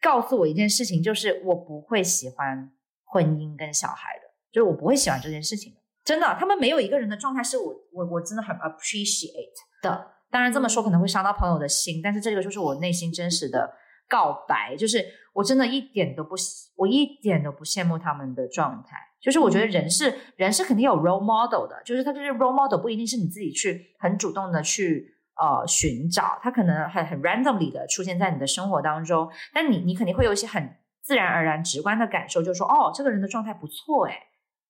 告诉我一件事情，就是我不会喜欢婚姻跟小孩的，就是我不会喜欢这件事情的。真的，他们没有一个人的状态是我我我真的很 appreciate 的。当然这么说可能会伤到朋友的心，但是这个就是我内心真实的告白，就是我真的一点都不，我一点都不羡慕他们的状态。就是我觉得人是人是肯定有 role model 的，就是他这个 role model 不一定是你自己去很主动的去呃寻找，他可能很很 randomly 的出现在你的生活当中，但你你肯定会有一些很自然而然直观的感受，就是说哦，这个人的状态不错诶，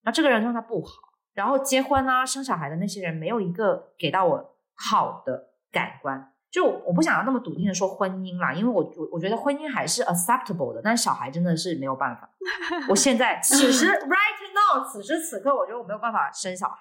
那这个人状态不好，然后结婚啊生小孩的那些人没有一个给到我好的感官。就我不想要那么笃定的说婚姻啦，因为我我我觉得婚姻还是 acceptable 的，但是小孩真的是没有办法。我现在此时 right now 此时此刻，我觉得我没有办法生小孩。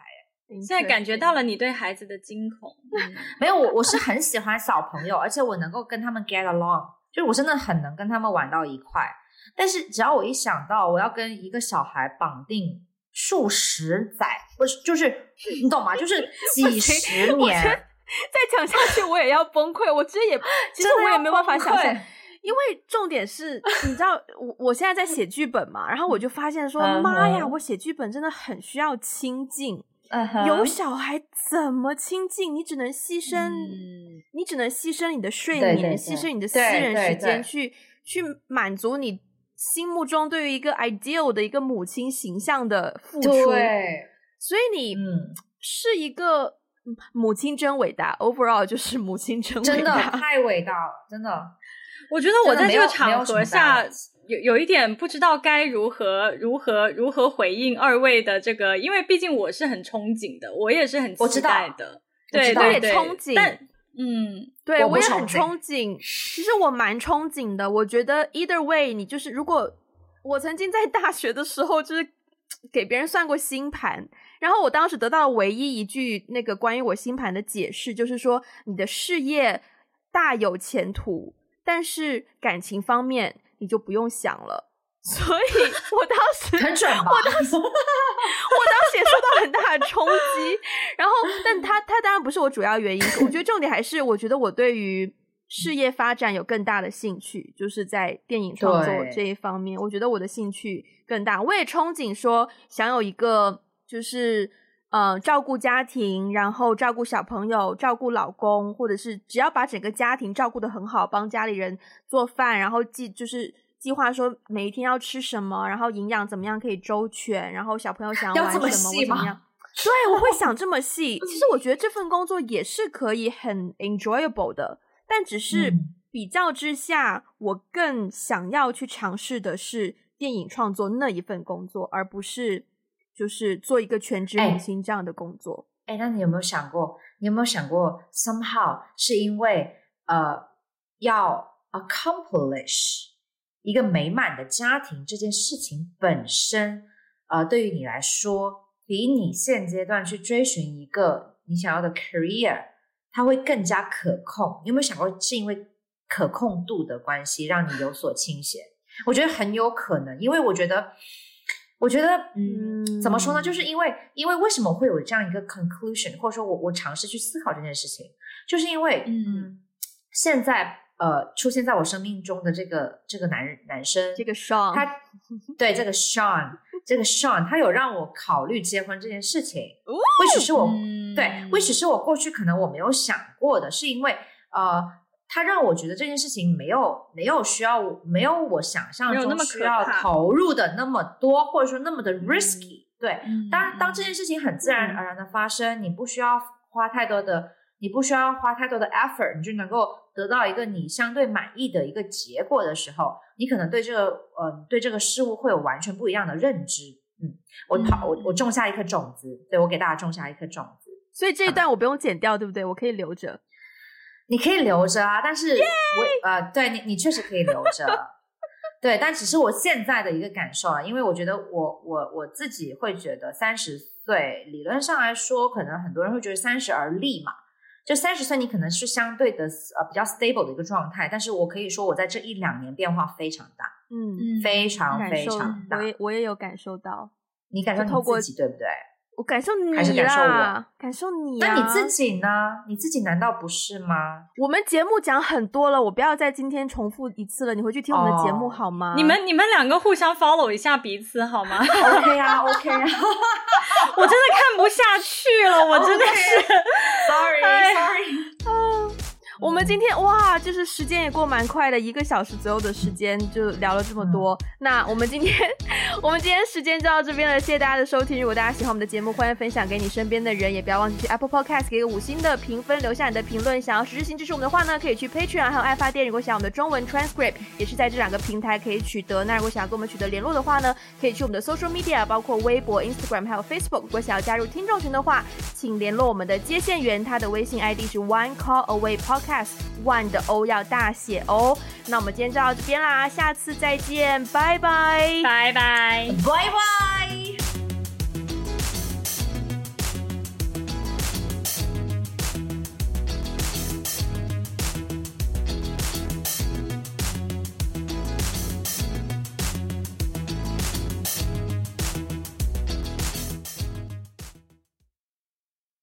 现在感觉到了你对孩子的惊恐。嗯、没有，我我是很喜欢小朋友，而且我能够跟他们 get along，就是我真的很能跟他们玩到一块。但是只要我一想到我要跟一个小孩绑定数十载，不是就是你懂吗？就是几十年。再讲下去我也要崩溃，我其实也 其实我也没有办法想象，因为重点是，你知道我我现在在写剧本嘛，然后我就发现说，妈呀，我写剧本真的很需要亲近，uh -huh. 有小孩怎么亲近？你只能牺牲，嗯、你只能牺牲你的睡眠，对对对牺牲你的私人时间去去满足你心目中对于一个 ideal 的一个母亲形象的付出，所以你是一个。母亲真伟大，overall 就是母亲真伟大，真 的太伟大了，真的。我觉得我在这个场合下有有一点不知道该如何如何如何回应二位的这个，因为毕竟我是很憧憬的，我也是很期待的，对对对，憧憬。但嗯，对我，我也很憧憬。其实我蛮憧憬的，我觉得 either way，你就是如果我曾经在大学的时候就是给别人算过星盘。然后我当时得到唯一一句那个关于我星盘的解释，就是说你的事业大有前途，但是感情方面你就不用想了。所以我当时很准吧？我当时我当时也受到很大的冲击。然后，但他他当然不是我主要原因。我觉得重点还是，我觉得我对于事业发展有更大的兴趣，就是在电影创作这一方面，我觉得我的兴趣更大。我也憧憬说想有一个。就是，呃，照顾家庭，然后照顾小朋友，照顾老公，或者是只要把整个家庭照顾的很好，帮家里人做饭，然后计就是计划说每一天要吃什么，然后营养怎么样可以周全，然后小朋友想要玩什么，我怎么样？对，我会想这么细。其实我觉得这份工作也是可以很 enjoyable 的，但只是比较之下，我更想要去尝试的是电影创作那一份工作，而不是。就是做一个全职明星这样的工作。哎，那你有没有想过？你有没有想过，somehow 是因为呃，要 accomplish 一个美满的家庭这件事情本身，呃，对于你来说，比你现阶段去追寻一个你想要的 career，它会更加可控。你有没有想过，是因为可控度的关系，让你有所倾斜？我觉得很有可能，因为我觉得。我觉得，嗯，怎么说呢？就是因为，因为为什么会有这样一个 conclusion，或者说我我尝试去思考这件事情，就是因为，嗯，现在呃出现在我生命中的这个这个男人男生，这个 Sean，他对这个 Sean，这个 Sean，他有让我考虑结婚这件事情，或许是我、嗯、对，或许是我过去可能我没有想过的，是因为呃。他让我觉得这件事情没有没有需要没有我想象中需要投入的那么多，或者说那么的 risky。对，当当这件事情很自然而然的发生，你不需要花太多的，你不需要花太多的 effort，你就能够得到一个你相对满意的一个结果的时候，你可能对这个呃对这个事物会有完全不一样的认知。嗯，我跑我我种下一颗种子，对，我给大家种下一颗种子，所以这一段我不用剪掉，对不对？我可以留着。你可以留着啊，但是我呃，对你，你确实可以留着，对，但只是我现在的一个感受啊，因为我觉得我我我自己会觉得三十岁理论上来说，可能很多人会觉得三十而立嘛，就三十岁你可能是相对的呃比较 stable 的一个状态，但是我可以说我在这一两年变化非常大，嗯，非常非常大，我也我也有感受到，你感受你自己对不对？我感受你还是感受我？感受你啊？那你自己呢？你自己难道不是吗？我们节目讲很多了，我不要再今天重复一次了。你回去听我们的节目好吗？你们你们两个互相 follow 一下彼此好吗？OK 啊，OK 啊，我真的看不下去了，我真的是 Sorry Sorry。我们今天哇，就是时间也过蛮快的，一个小时左右的时间就聊了这么多。嗯、那我们今天，我们今天时间就到这边了，谢谢大家的收听。如果大家喜欢我们的节目，欢迎分享给你身边的人，也不要忘记去 Apple Podcast 给个五星的评分，留下你的评论。想要实质性支持我们的话呢，可以去 Patreon 还有爱发电。如果想要我们的中文 transcript，也是在这两个平台可以取得。那如果想要跟我们取得联络的话呢，可以去我们的 social media，包括微博、Instagram 还有 Facebook。如果想要加入听众群的话，请联络我们的接线员，他的微信 ID 是 One Call Away Podcast One。的 O 要大写哦，那我们今天就到这边啦，下次再见，拜拜，拜拜，拜拜。